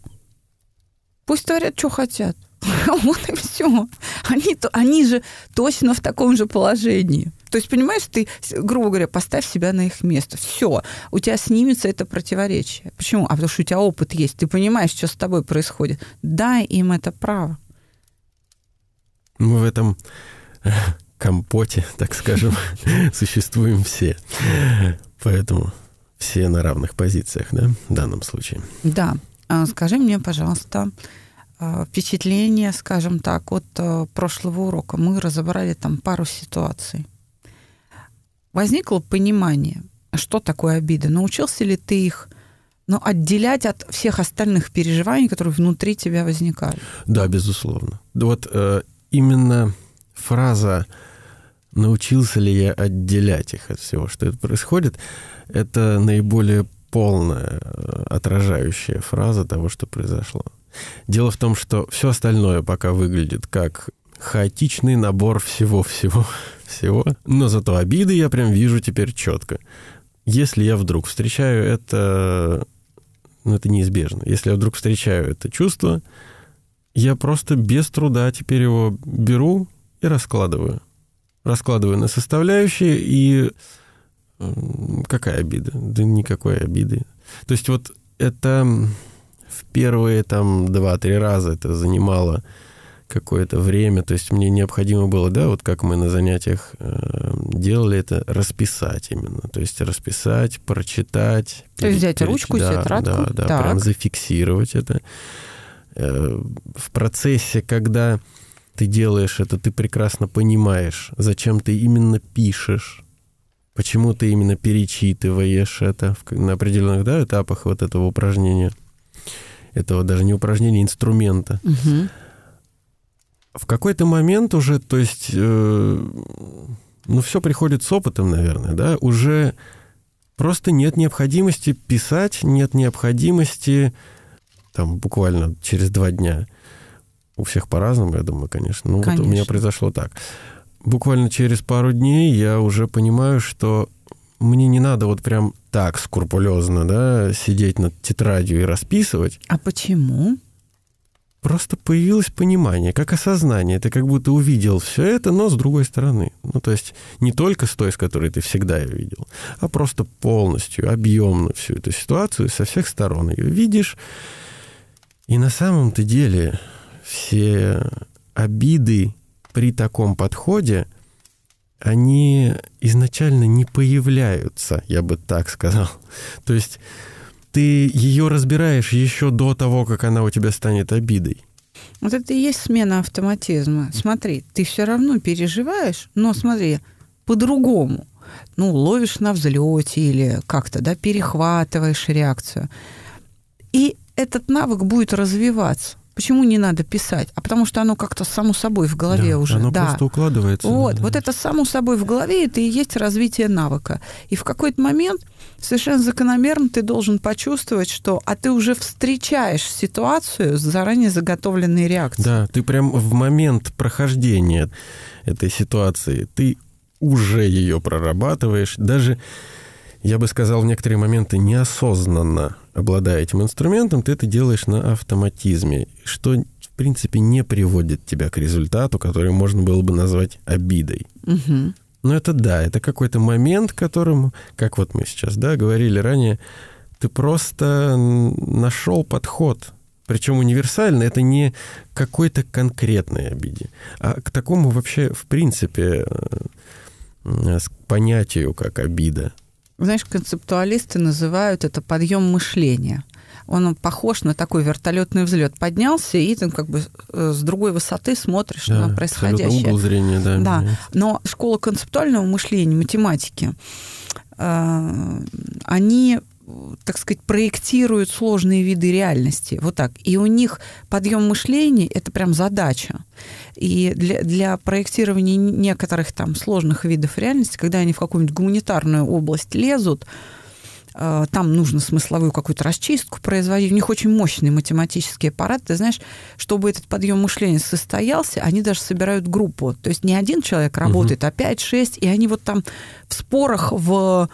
Пусть творят, что хотят. Вот и все. Они, они же точно в таком же положении. То есть, понимаешь, ты, грубо говоря, поставь себя на их место. Все, у тебя снимется это противоречие. Почему? А потому что у тебя опыт есть. Ты понимаешь, что с тобой происходит. Дай им это право. Мы в этом компоте, так скажем, существуем все. Поэтому все на равных позициях, да, в данном случае. Да. А скажи мне, пожалуйста, а, впечатление, скажем так, от а, прошлого урока. Мы разобрали там пару ситуаций. Возникло понимание, что такое обида? Научился ли ты их но ну, отделять от всех остальных переживаний, которые внутри тебя возникали. Да, безусловно. Вот э, именно фраза научился ли я отделять их от всего, что это происходит, это наиболее полная, э, отражающая фраза того, что произошло. Дело в том, что все остальное пока выглядит как хаотичный набор всего-всего, всего, но зато обиды я прям вижу теперь четко. Если я вдруг встречаю это, ну это неизбежно, если я вдруг встречаю это чувство, я просто без труда теперь его беру и раскладываю. Раскладываю на составляющие, и какая обида? Да никакой обиды. То есть вот это в первые там два-три раза это занимало какое-то время, то есть мне необходимо было, да, вот как мы на занятиях э, делали это, расписать именно, то есть расписать, прочитать. То есть взять ручку, да, тетрадку? Да, да, так. прям зафиксировать это. Э, в процессе, когда ты делаешь это, ты прекрасно понимаешь, зачем ты именно пишешь, почему ты именно перечитываешь это на определенных да, этапах вот этого упражнения, этого даже не упражнения, а инструмента. Угу. В какой-то момент уже, то есть, э, ну, все приходит с опытом, наверное, да, уже просто нет необходимости писать, нет необходимости там буквально через два дня. У всех по-разному, я думаю, конечно. Ну, конечно. вот у меня произошло так буквально через пару дней я уже понимаю, что мне не надо вот прям так скрупулезно, да, сидеть над тетрадью и расписывать. А почему? Просто появилось понимание, как осознание. Ты как будто увидел все это, но с другой стороны. Ну, то есть не только с той, с которой ты всегда ее видел, а просто полностью, объемно всю эту ситуацию со всех сторон ее видишь. И на самом-то деле все обиды при таком подходе они изначально не появляются, я бы так сказал. То есть ты ее разбираешь еще до того, как она у тебя станет обидой. Вот это и есть смена автоматизма. Смотри, ты все равно переживаешь, но смотри, по-другому. Ну, ловишь на взлете или как-то, да, перехватываешь реакцию. И этот навык будет развиваться. Почему не надо писать? А потому что оно как-то само собой в голове да, уже. Оно да. просто укладывается. Вот, да. вот это само собой в голове, это и есть развитие навыка. И в какой-то момент совершенно закономерно ты должен почувствовать, что а ты уже встречаешь ситуацию с заранее заготовленной реакцией. Да, ты прям в момент прохождения этой ситуации, ты уже ее прорабатываешь. Даже я бы сказал, в некоторые моменты неосознанно обладая этим инструментом, ты это делаешь на автоматизме, что, в принципе, не приводит тебя к результату, который можно было бы назвать обидой. Угу. Но это да, это какой-то момент, которым, как вот мы сейчас, да, говорили ранее, ты просто нашел подход, причем универсальный, это не какой-то конкретной обиде, а к такому вообще, в принципе, э, понятию, как обида. Знаешь, концептуалисты называют это подъем мышления. Он похож на такой вертолетный взлет. Поднялся, и ты как бы э, с другой высоты смотришь да, на происходящее. угол зрения, да. Да. Но школа концептуального мышления, математики, э, они так сказать, проектируют сложные виды реальности. Вот так. И у них подъем мышления – это прям задача. И для, для проектирования некоторых там сложных видов реальности, когда они в какую-нибудь гуманитарную область лезут, э, там нужно смысловую какую-то расчистку производить. У них очень мощный математический аппарат. Ты знаешь, чтобы этот подъем мышления состоялся, они даже собирают группу. То есть не один человек работает, угу. а 5-6, и они вот там в спорах, в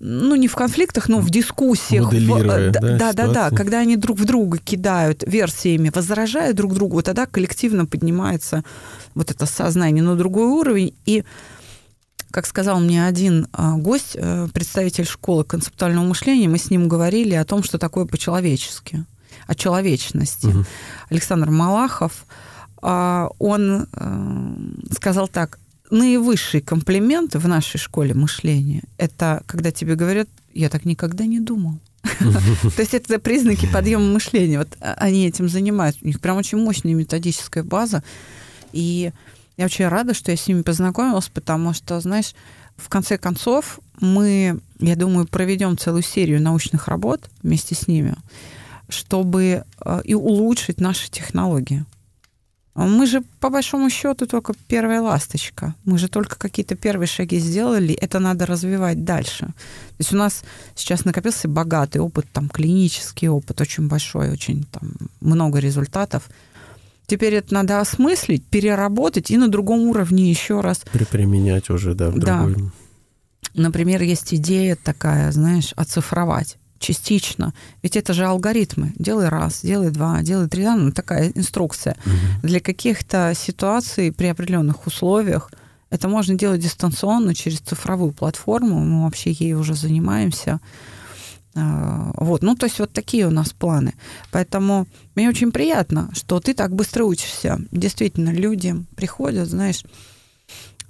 ну, не в конфликтах, но в дискуссиях. В, да, да, да, да, когда они друг в друга кидают версиями, возражая друг другу, вот тогда коллективно поднимается вот это сознание на другой уровень. И Как сказал мне один а, гость, э, представитель школы концептуального мышления, мы с ним говорили о том, что такое по-человечески, о человечности. Угу. Александр Малахов, а, он э, сказал так, наивысший комплимент в нашей школе мышления – это когда тебе говорят, я так никогда не думал. То есть это признаки подъема мышления. Вот они этим занимаются. У них прям очень мощная методическая база. И я очень рада, что я с ними познакомилась, потому что, знаешь, в конце концов мы, я думаю, проведем целую серию научных работ вместе с ними, чтобы э, и улучшить наши технологии. Мы же, по большому счету, только первая ласточка. Мы же только какие-то первые шаги сделали, это надо развивать дальше. То есть у нас сейчас накопился богатый опыт, там, клинический опыт, очень большой, очень там, много результатов. Теперь это надо осмыслить, переработать и на другом уровне еще раз. Применять уже, да, в да. другой. Например, есть идея такая, знаешь, оцифровать частично. Ведь это же алгоритмы. Делай раз, делай два, делай три. Ну, такая инструкция. Угу. Для каких-то ситуаций при определенных условиях это можно делать дистанционно через цифровую платформу. Мы вообще ей уже занимаемся. А, вот, ну, то есть вот такие у нас планы. Поэтому мне очень приятно, что ты так быстро учишься. Действительно, люди приходят, знаешь,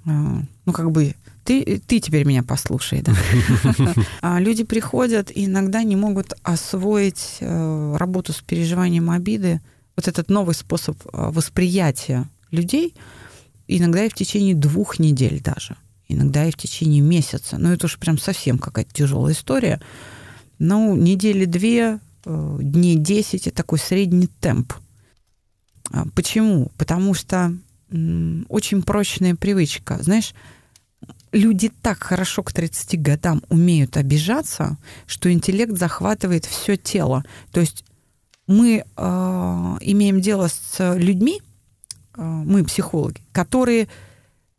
а, ну, как бы ты, ты теперь меня послушай, да. А люди приходят и иногда не могут освоить э, работу с переживанием обиды, вот этот новый способ э, восприятия людей, иногда и в течение двух недель даже, иногда и в течение месяца. Ну, это уж прям совсем какая-то тяжелая история. Ну, недели две, э, дней десять – это такой средний темп. А почему? Потому что очень прочная привычка. Знаешь, люди так хорошо к 30 годам умеют обижаться, что интеллект захватывает все тело. То есть мы э, имеем дело с людьми, э, мы психологи, которые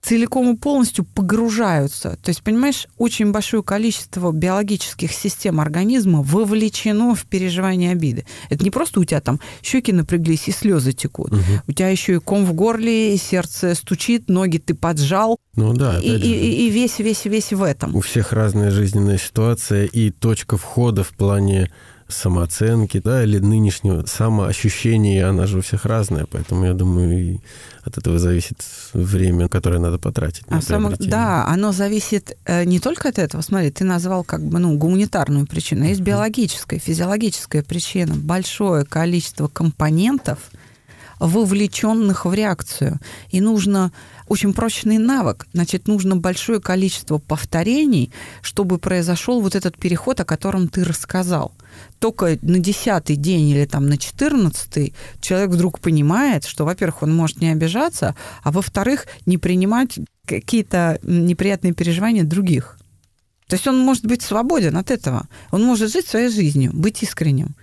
целиком и полностью погружаются. То есть, понимаешь, очень большое количество биологических систем организма вовлечено в переживание обиды. Это не просто у тебя там щеки напряглись и слезы текут. Угу. У тебя еще и ком в горле, и сердце стучит, ноги ты поджал. Ну да. И, и, и весь, весь, весь в этом. У всех разная жизненная ситуация и точка входа в плане самооценки, да, или нынешнего самоощущения, она же у всех разная, поэтому я думаю, и от этого зависит время, которое надо потратить. На а само, да, оно зависит э, не только от этого. Смотри, ты назвал как бы ну, гуманитарную причину, есть биологическая, физиологическая причина. Большое количество компонентов, вовлеченных в реакцию. И нужно очень прочный навык. Значит, нужно большое количество повторений, чтобы произошел вот этот переход, о котором ты рассказал. Только на десятый день или там на четырнадцатый человек вдруг понимает, что, во-первых, он может не обижаться, а во-вторых, не принимать какие-то неприятные переживания других. То есть он может быть свободен от этого. Он может жить своей жизнью, быть искренним.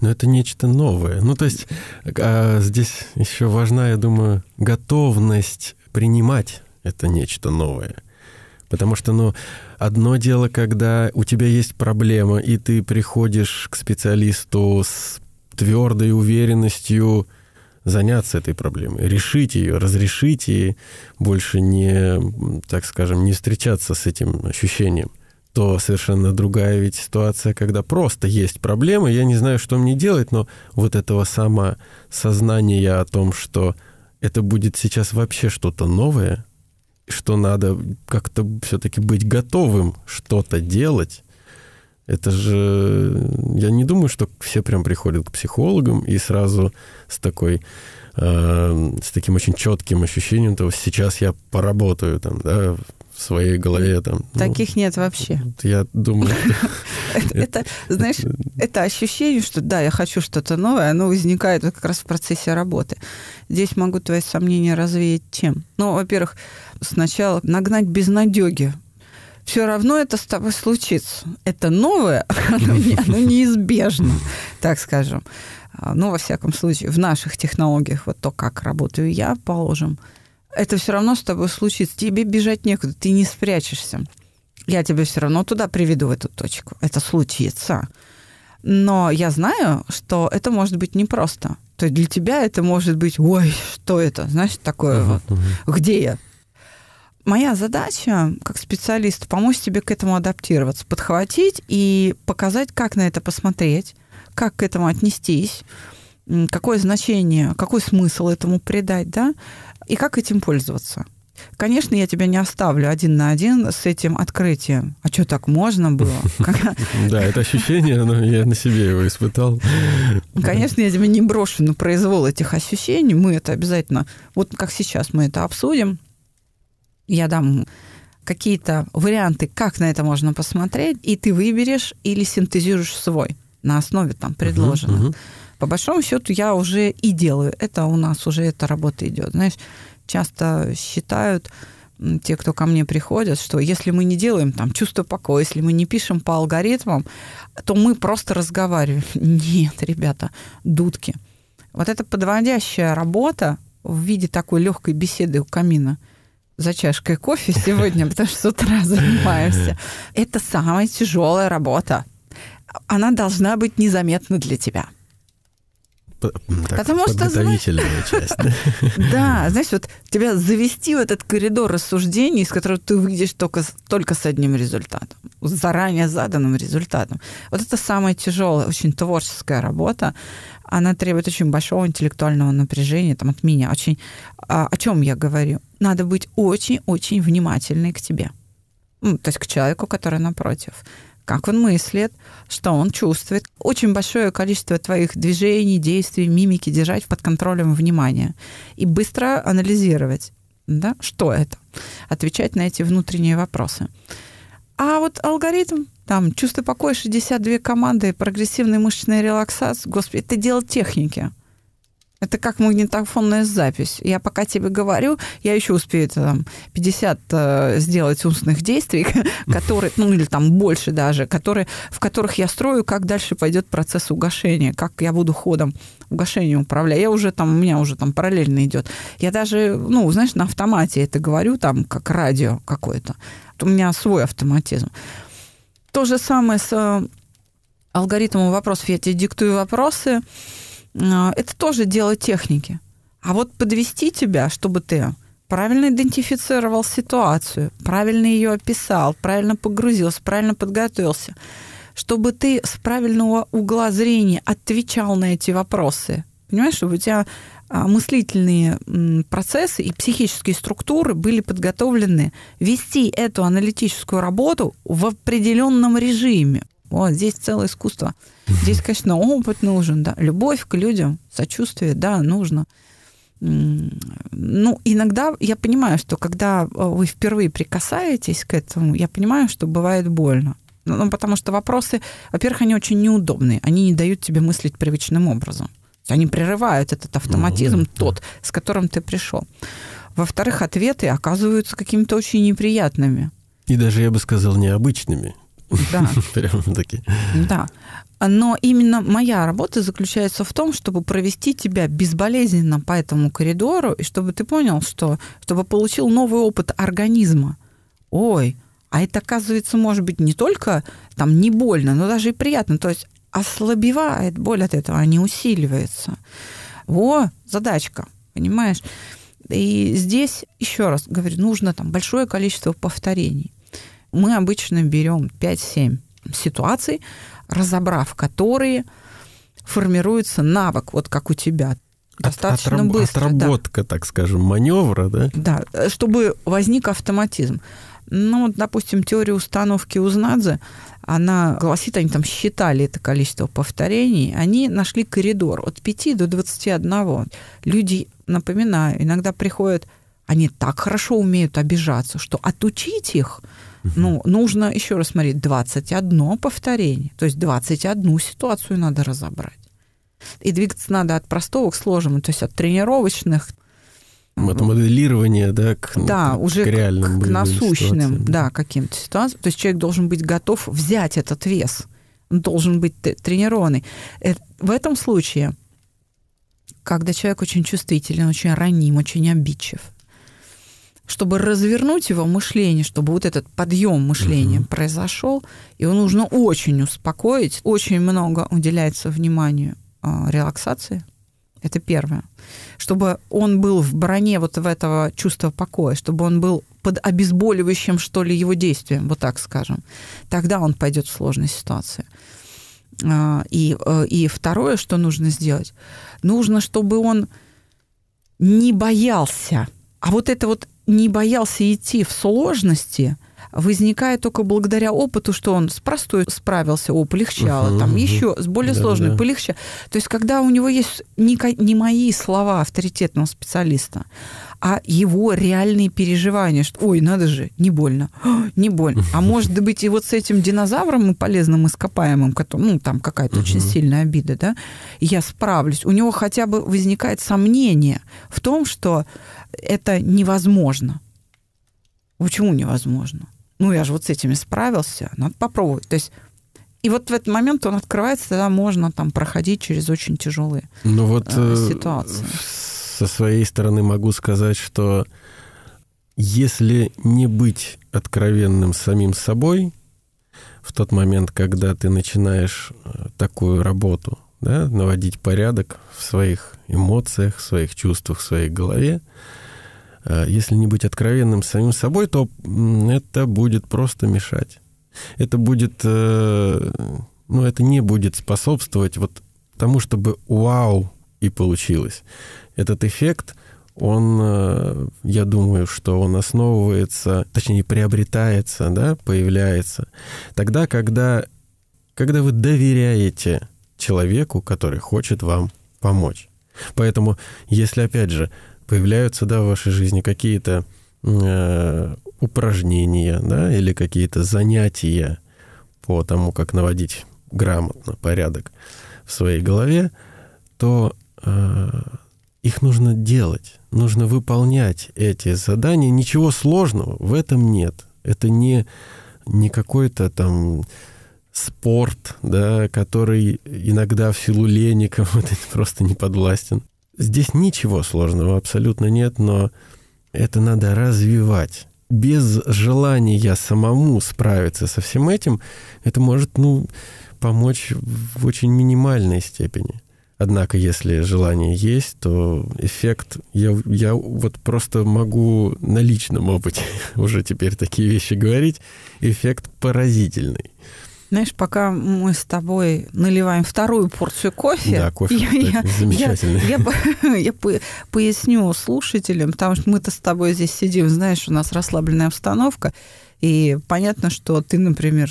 Но это нечто новое. Ну, то есть а здесь еще важна, я думаю, готовность принимать это нечто новое. Потому что, ну, одно дело, когда у тебя есть проблема, и ты приходишь к специалисту с твердой уверенностью заняться этой проблемой, решить ее, разрешить и больше не, так скажем, не встречаться с этим ощущением то совершенно другая ведь ситуация, когда просто есть проблемы, я не знаю, что мне делать, но вот этого самосознания о том, что это будет сейчас вообще что-то новое, что надо как-то все-таки быть готовым что-то делать. Это же... Я не думаю, что все прям приходят к психологам и сразу с такой э, с таким очень четким ощущением того, сейчас я поработаю там, да, в своей голове там. Ну, Таких ну, нет вообще. Я думаю, это, знаешь, это ощущение, что да, я хочу что-то новое, оно возникает как раз в процессе работы. Здесь могу твои сомнения развеять чем? Ну, во-первых, сначала нагнать безнадеги все равно это с тобой случится. Это новое, оно, оно неизбежно, так скажем. Ну, во всяком случае, в наших технологиях, вот то, как работаю я, положим, это все равно с тобой случится. Тебе бежать некуда, ты не спрячешься. Я тебя все равно туда приведу, в эту точку. Это случится. Но я знаю, что это может быть непросто. То есть для тебя это может быть, ой, что это, знаешь, такое uh-huh, вот, uh-huh. где я? моя задача как специалист помочь тебе к этому адаптироваться, подхватить и показать, как на это посмотреть, как к этому отнестись, какое значение, какой смысл этому придать, да, и как этим пользоваться. Конечно, я тебя не оставлю один на один с этим открытием. А что, так можно было? Да, это ощущение, но я на себе его испытал. Конечно, я тебя не брошу на произвол этих ощущений. Мы это обязательно, вот как сейчас мы это обсудим. Я дам какие-то варианты, как на это можно посмотреть, и ты выберешь или синтезируешь свой на основе там предложенных. По большому счету я уже и делаю. Это у нас уже эта работа идет. Знаешь, часто считают те, кто ко мне приходят, что если мы не делаем там чувство покоя, если мы не пишем по алгоритмам, то мы просто разговариваем. Нет, ребята, дудки. Вот эта подводящая работа в виде такой легкой беседы у камина за чашкой кофе сегодня, потому что с утра занимаемся, это самая тяжелая работа. Она должна быть незаметна для тебя – так, Потому что, знаешь, часть. Да, знаешь, вот тебя завести в этот коридор рассуждений, из которого ты выйдешь только, только с одним результатом, с заранее заданным результатом. Вот это самая тяжелая, очень творческая работа. Она требует очень большого интеллектуального напряжения там, от меня. Очень, а, о чем я говорю? Надо быть очень-очень внимательной к тебе. Ну, то есть к человеку, который напротив как он мыслит, что он чувствует. Очень большое количество твоих движений, действий, мимики держать под контролем внимания и быстро анализировать, да, что это, отвечать на эти внутренние вопросы. А вот алгоритм, там, чувство покоя, 62 команды, прогрессивная мышечная релаксация, господи, это дело техники. Это как магнитофонная запись. Я пока тебе говорю, я еще успею там 50 э, сделать умственных действий, которые, ну или там больше даже, которые, в которых я строю, как дальше пойдет процесс угошения, как я буду ходом угошения управлять. Я уже там, у меня уже там параллельно идет. Я даже, ну, знаешь, на автомате это говорю, там, как радио какое-то. У меня свой автоматизм. То же самое с э, алгоритмом вопросов. Я тебе диктую вопросы, это тоже дело техники. А вот подвести тебя, чтобы ты правильно идентифицировал ситуацию, правильно ее описал, правильно погрузился, правильно подготовился, чтобы ты с правильного угла зрения отвечал на эти вопросы. Понимаешь, чтобы у тебя а, мыслительные процессы и психические структуры были подготовлены вести эту аналитическую работу в определенном режиме. Вот здесь целое искусство. Здесь, конечно, опыт нужен, да, любовь к людям, сочувствие, да, нужно. Ну, иногда я понимаю, что когда э, вы впервые прикасаетесь к этому, я понимаю, что бывает больно. Ну, ну, потому что вопросы, во-первых, они очень неудобные, они не дают тебе мыслить привычным образом. Они прерывают этот автоматизм, ну, да, тот, с которым ты пришел. Во-вторых, ответы оказываются какими-то очень неприятными. И даже, я бы сказал, необычными. Да. Прям таки. Да. Но именно моя работа заключается в том, чтобы провести тебя безболезненно по этому коридору, и чтобы ты понял, что чтобы получил новый опыт организма. Ой, а это, оказывается, может быть не только там не больно, но даже и приятно. То есть ослабевает боль от этого, а не усиливается. О, задачка, понимаешь? И здесь, еще раз говорю, нужно там большое количество повторений мы обычно берем 5-7 ситуаций, разобрав которые, формируется навык, вот как у тебя, достаточно Отраб- быстро. Отработка, да. так скажем, маневра, да? Да, чтобы возник автоматизм. Ну, допустим, теория установки Узнадзе, она гласит, они там считали это количество повторений, они нашли коридор от 5 до 21. Люди, напоминаю, иногда приходят, они так хорошо умеют обижаться, что отучить их – ну, нужно, еще раз смотреть, 21 повторение. То есть 21 ситуацию надо разобрать. И двигаться надо от простого к сложному, то есть от тренировочных это моделирование, да, к, да, к, уже к реальным к, к насущным, ситуациям. да, каким-то ситуациям. То есть человек должен быть готов взять этот вес, он должен быть тренированный. Э, в этом случае, когда человек очень чувствителен, очень раним, очень обидчив, чтобы развернуть его мышление, чтобы вот этот подъем мышления угу. произошел, его нужно очень успокоить, очень много уделяется вниманию э, релаксации. Это первое. Чтобы он был в броне вот в этого чувства покоя, чтобы он был под обезболивающим, что ли, его действием, вот так скажем. Тогда он пойдет в сложной ситуации. А, и, э, и второе, что нужно сделать, нужно, чтобы он не боялся. А вот это вот не боялся идти в сложности – возникает только благодаря опыту, что он с простой справился, о, полегчало, uh-huh, там uh-huh. еще с более да, сложной да. полегчало. То есть, когда у него есть не, не мои слова авторитетного специалиста, а его реальные переживания, что, ой, надо же, не больно, не больно. А может быть, и вот с этим динозавром и полезным ископаемым, ну, там какая-то uh-huh. очень сильная обида, да, я справлюсь. У него хотя бы возникает сомнение в том, что это невозможно. Почему невозможно? ну, я же вот с этими справился, надо попробовать. То есть и вот в этот момент он открывается, тогда можно там проходить через очень тяжелые ну, вот, э, э, ситуации. Со своей стороны могу сказать, что если не быть откровенным самим собой в тот момент, когда ты начинаешь э, такую работу, да, наводить порядок в своих эмоциях, в своих чувствах, в своей голове, если не быть откровенным с самим собой, то это будет просто мешать. Это будет, э, ну, это не будет способствовать вот тому, чтобы вау и получилось. Этот эффект, он, э, я думаю, что он основывается, точнее, приобретается, да, появляется тогда, когда, когда вы доверяете человеку, который хочет вам помочь. Поэтому, если, опять же, появляются, да, в вашей жизни какие-то э, упражнения, да, или какие-то занятия по тому, как наводить грамотно порядок в своей голове, то э, их нужно делать, нужно выполнять эти задания. Ничего сложного в этом нет. Это не, не какой-то там спорт, да, который иногда в силу лени кому-то просто не подвластен. Здесь ничего сложного абсолютно нет, но это надо развивать. Без желания самому справиться со всем этим, это может, ну, помочь в очень минимальной степени. Однако, если желание есть, то эффект... Я, я вот просто могу на личном опыте уже теперь такие вещи говорить. Эффект поразительный. Знаешь, пока мы с тобой наливаем вторую порцию кофе, да, кофе я, я, замечательный. Я, я, я поясню слушателям, потому что мы-то с тобой здесь сидим, знаешь, у нас расслабленная обстановка, и понятно, что ты, например,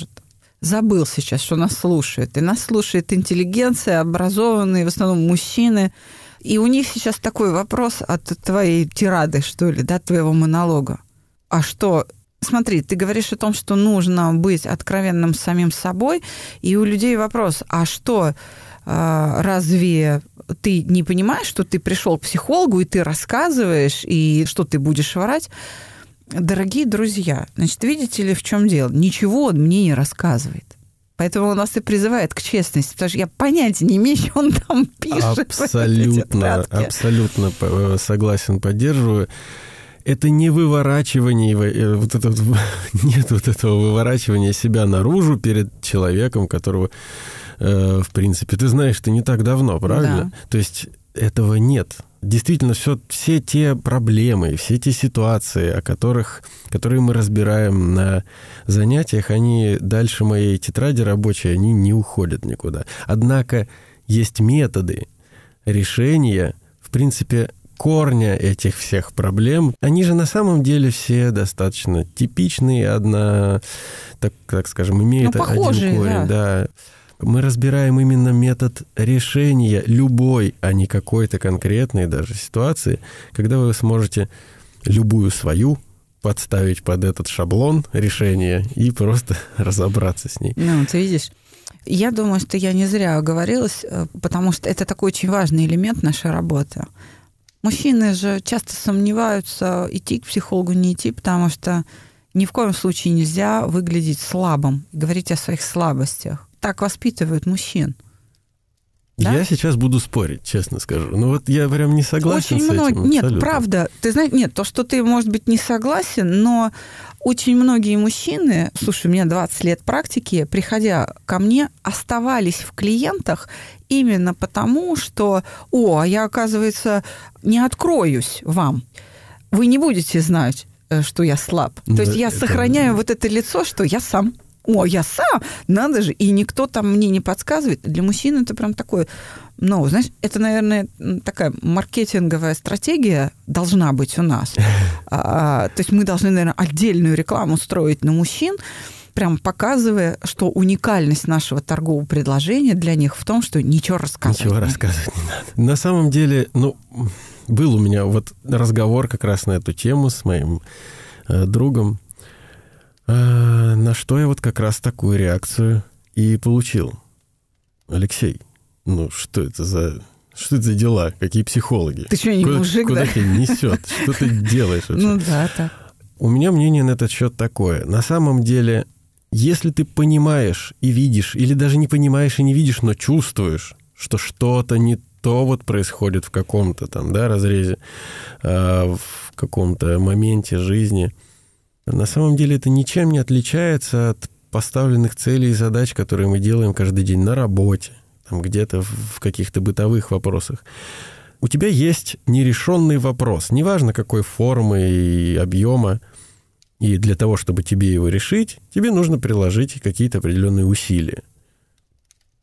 забыл сейчас, что нас слушает. И нас слушает интеллигенция, образованные, в основном мужчины. И у них сейчас такой вопрос от твоей тирады, что ли, да, твоего монолога. А что, Смотри, ты говоришь о том, что нужно быть откровенным с самим собой, и у людей вопрос, а что, а, разве ты не понимаешь, что ты пришел к психологу, и ты рассказываешь, и что ты будешь врать? Дорогие друзья, значит, видите ли, в чем дело? Ничего он мне не рассказывает. Поэтому он нас и призывает к честности, потому что я понятия не имею, что он там пишет. Абсолютно, абсолютно э, согласен, поддерживаю это не выворачивание, э, вот это, нет вот этого выворачивания себя наружу перед человеком, которого, э, в принципе, ты знаешь, ты не так давно, правильно? Да. То есть этого нет. Действительно, все, все те проблемы, все те ситуации, о которых, которые мы разбираем на занятиях, они дальше моей тетради рабочей, они не уходят никуда. Однако есть методы решения, в принципе, корня этих всех проблем, они же на самом деле все достаточно типичные, одна, так, так скажем, имеют ну, похожие, один корень. Да. да. Мы разбираем именно метод решения любой, а не какой-то конкретной даже ситуации, когда вы сможете любую свою подставить под этот шаблон решения и просто разобраться с ней. Ну, ты видишь, я думаю, что я не зря оговорилась, э, потому что это такой очень важный элемент нашей работы. Мужчины же часто сомневаются, идти к психологу, не идти, потому что ни в коем случае нельзя выглядеть слабым, говорить о своих слабостях. Так воспитывают мужчин. Да? Я сейчас буду спорить, честно скажу. Ну вот я прям не согласен очень с много... этим. Нет, правда. Ты знаешь, нет, то, что ты, может быть, не согласен, но очень многие мужчины, слушай, у меня 20 лет практики, приходя ко мне, оставались в клиентах именно потому, что, о, а я, оказывается, не откроюсь вам. Вы не будете знать, э, что я слаб. То да, есть я это... сохраняю вот это лицо, что я сам. О, я сам, надо же, и никто там мне не подсказывает. Для мужчин это прям такое, ну, знаешь, это, наверное, такая маркетинговая стратегия должна быть у нас. А, то есть мы должны, наверное, отдельную рекламу строить на мужчин, прям показывая, что уникальность нашего торгового предложения для них в том, что ничего рассказывать. Ничего рассказывать не надо. На самом деле, ну, был у меня вот разговор как раз на эту тему с моим э, другом, э, на что я вот как раз такую реакцию и получил. Алексей, ну что это за что это за дела? Какие психологи? Ты что, не куда, мужик, куда да? тебя несет? Что ты делаешь? Ну да, так. У меня мнение на этот счет такое. На самом деле, если ты понимаешь и видишь, или даже не понимаешь и не видишь, но чувствуешь, что что-то не то вот происходит в каком-то там, да, разрезе, э, в каком-то моменте жизни, на самом деле это ничем не отличается от поставленных целей и задач, которые мы делаем каждый день на работе, там где-то в каких-то бытовых вопросах. У тебя есть нерешенный вопрос, неважно какой формы и объема, и для того, чтобы тебе его решить, тебе нужно приложить какие-то определенные усилия.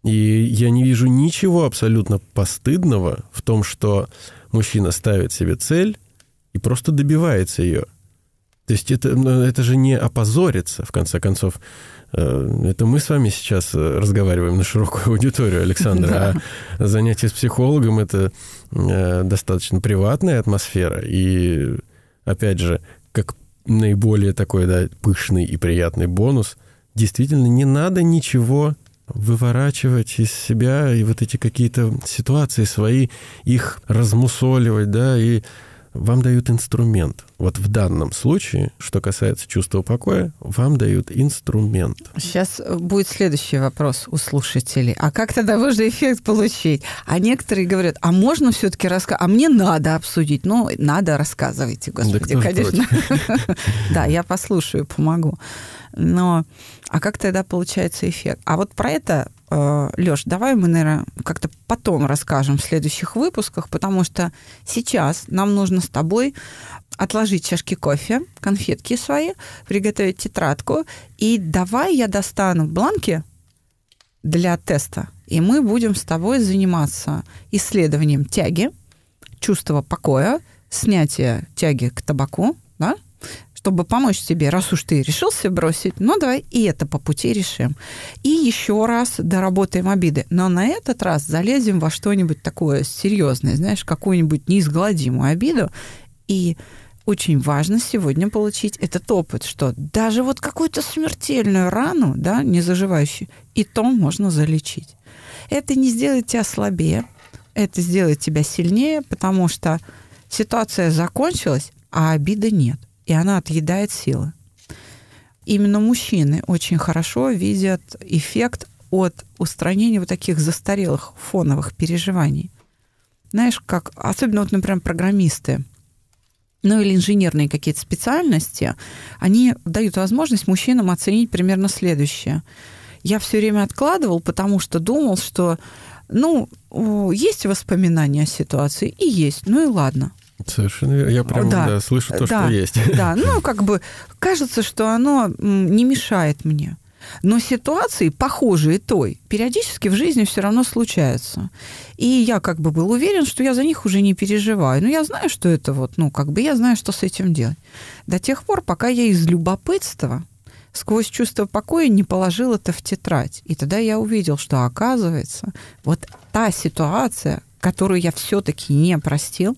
И я не вижу ничего абсолютно постыдного в том, что мужчина ставит себе цель и просто добивается ее. То есть это, ну, это же не опозориться, в конце концов. Э, это мы с вами сейчас разговариваем на широкую аудиторию, Александра, а занятие с психологом — это э, достаточно приватная атмосфера. И, опять же, наиболее такой да, пышный и приятный бонус, действительно не надо ничего выворачивать из себя и вот эти какие-то ситуации свои, их размусоливать, да, и вам дают инструмент. Вот в данном случае, что касается чувства покоя, вам дают инструмент. Сейчас будет следующий вопрос у слушателей. А как тогда можно эффект получить? А некоторые говорят, а можно все-таки рассказать? А мне надо обсудить. Ну, надо, рассказывайте, господи, да конечно. Да, я послушаю, помогу. Но а как тогда получается эффект? А вот про это, э, Лёш, давай мы, наверное, как-то потом расскажем в следующих выпусках, потому что сейчас нам нужно с тобой отложить чашки кофе, конфетки свои, приготовить тетрадку, и давай я достану бланки для теста, и мы будем с тобой заниматься исследованием тяги, чувства покоя, снятия тяги к табаку, чтобы помочь тебе, раз уж ты решился бросить, ну давай и это по пути решим. И еще раз доработаем обиды. Но на этот раз залезем во что-нибудь такое серьезное, знаешь, какую-нибудь неизгладимую обиду. И очень важно сегодня получить этот опыт, что даже вот какую-то смертельную рану, да, не заживающую, и то можно залечить. Это не сделает тебя слабее, это сделает тебя сильнее, потому что ситуация закончилась, а обиды нет и она отъедает силы. Именно мужчины очень хорошо видят эффект от устранения вот таких застарелых фоновых переживаний. Знаешь, как, особенно вот, например, программисты, ну или инженерные какие-то специальности, они дают возможность мужчинам оценить примерно следующее. Я все время откладывал, потому что думал, что, ну, есть воспоминания о ситуации, и есть, ну и ладно. Совершенно верно. Я прям да, да, слышу то, да, что есть. Да, ну как бы кажется, что оно не мешает мне. Но ситуации, похожие той, периодически в жизни все равно случаются. И я как бы был уверен, что я за них уже не переживаю. Но я знаю, что это вот, ну, как бы я знаю, что с этим делать. До тех пор, пока я из любопытства сквозь чувство покоя не положил это в тетрадь. И тогда я увидел, что оказывается, вот та ситуация, которую я все-таки не простил,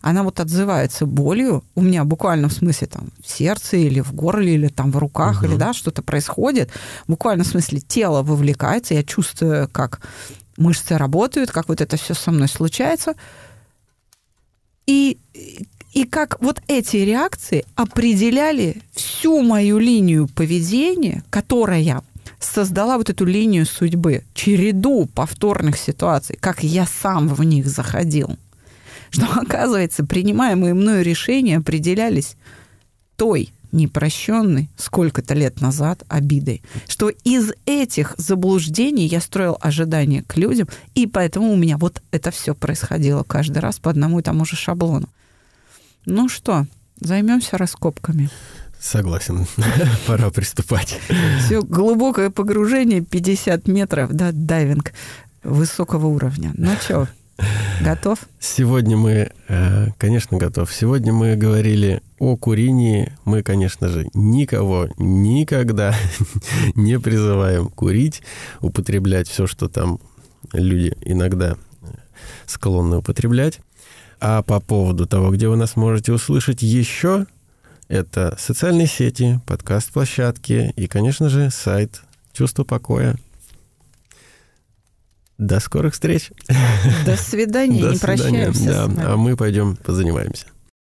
она вот отзывается болью у меня буквально в смысле там в сердце или в горле или там в руках угу. или да что-то происходит буквально в смысле тело вовлекается я чувствую как мышцы работают как вот это все со мной случается и и как вот эти реакции определяли всю мою линию поведения, которая создала вот эту линию судьбы, череду повторных ситуаций, как я сам в них заходил. Что, оказывается, принимаемые мною решения определялись той непрощенной сколько-то лет назад обидой. Что из этих заблуждений я строил ожидания к людям, и поэтому у меня вот это все происходило каждый раз по одному и тому же шаблону. Ну что, Займемся раскопками. Согласен. Пора приступать. Все, глубокое погружение, 50 метров, да, дайвинг высокого уровня. Ну что, готов? Сегодня мы, э, конечно, готов. Сегодня мы говорили о курении. Мы, конечно же, никого никогда не призываем курить, употреблять все, что там люди иногда склонны употреблять. А по поводу того, где вы нас можете услышать еще, это социальные сети, подкаст-площадки и, конечно же, сайт «Чувство покоя». До скорых встреч. До свидания. До Не свидания. прощаемся. Да. А мы пойдем позанимаемся.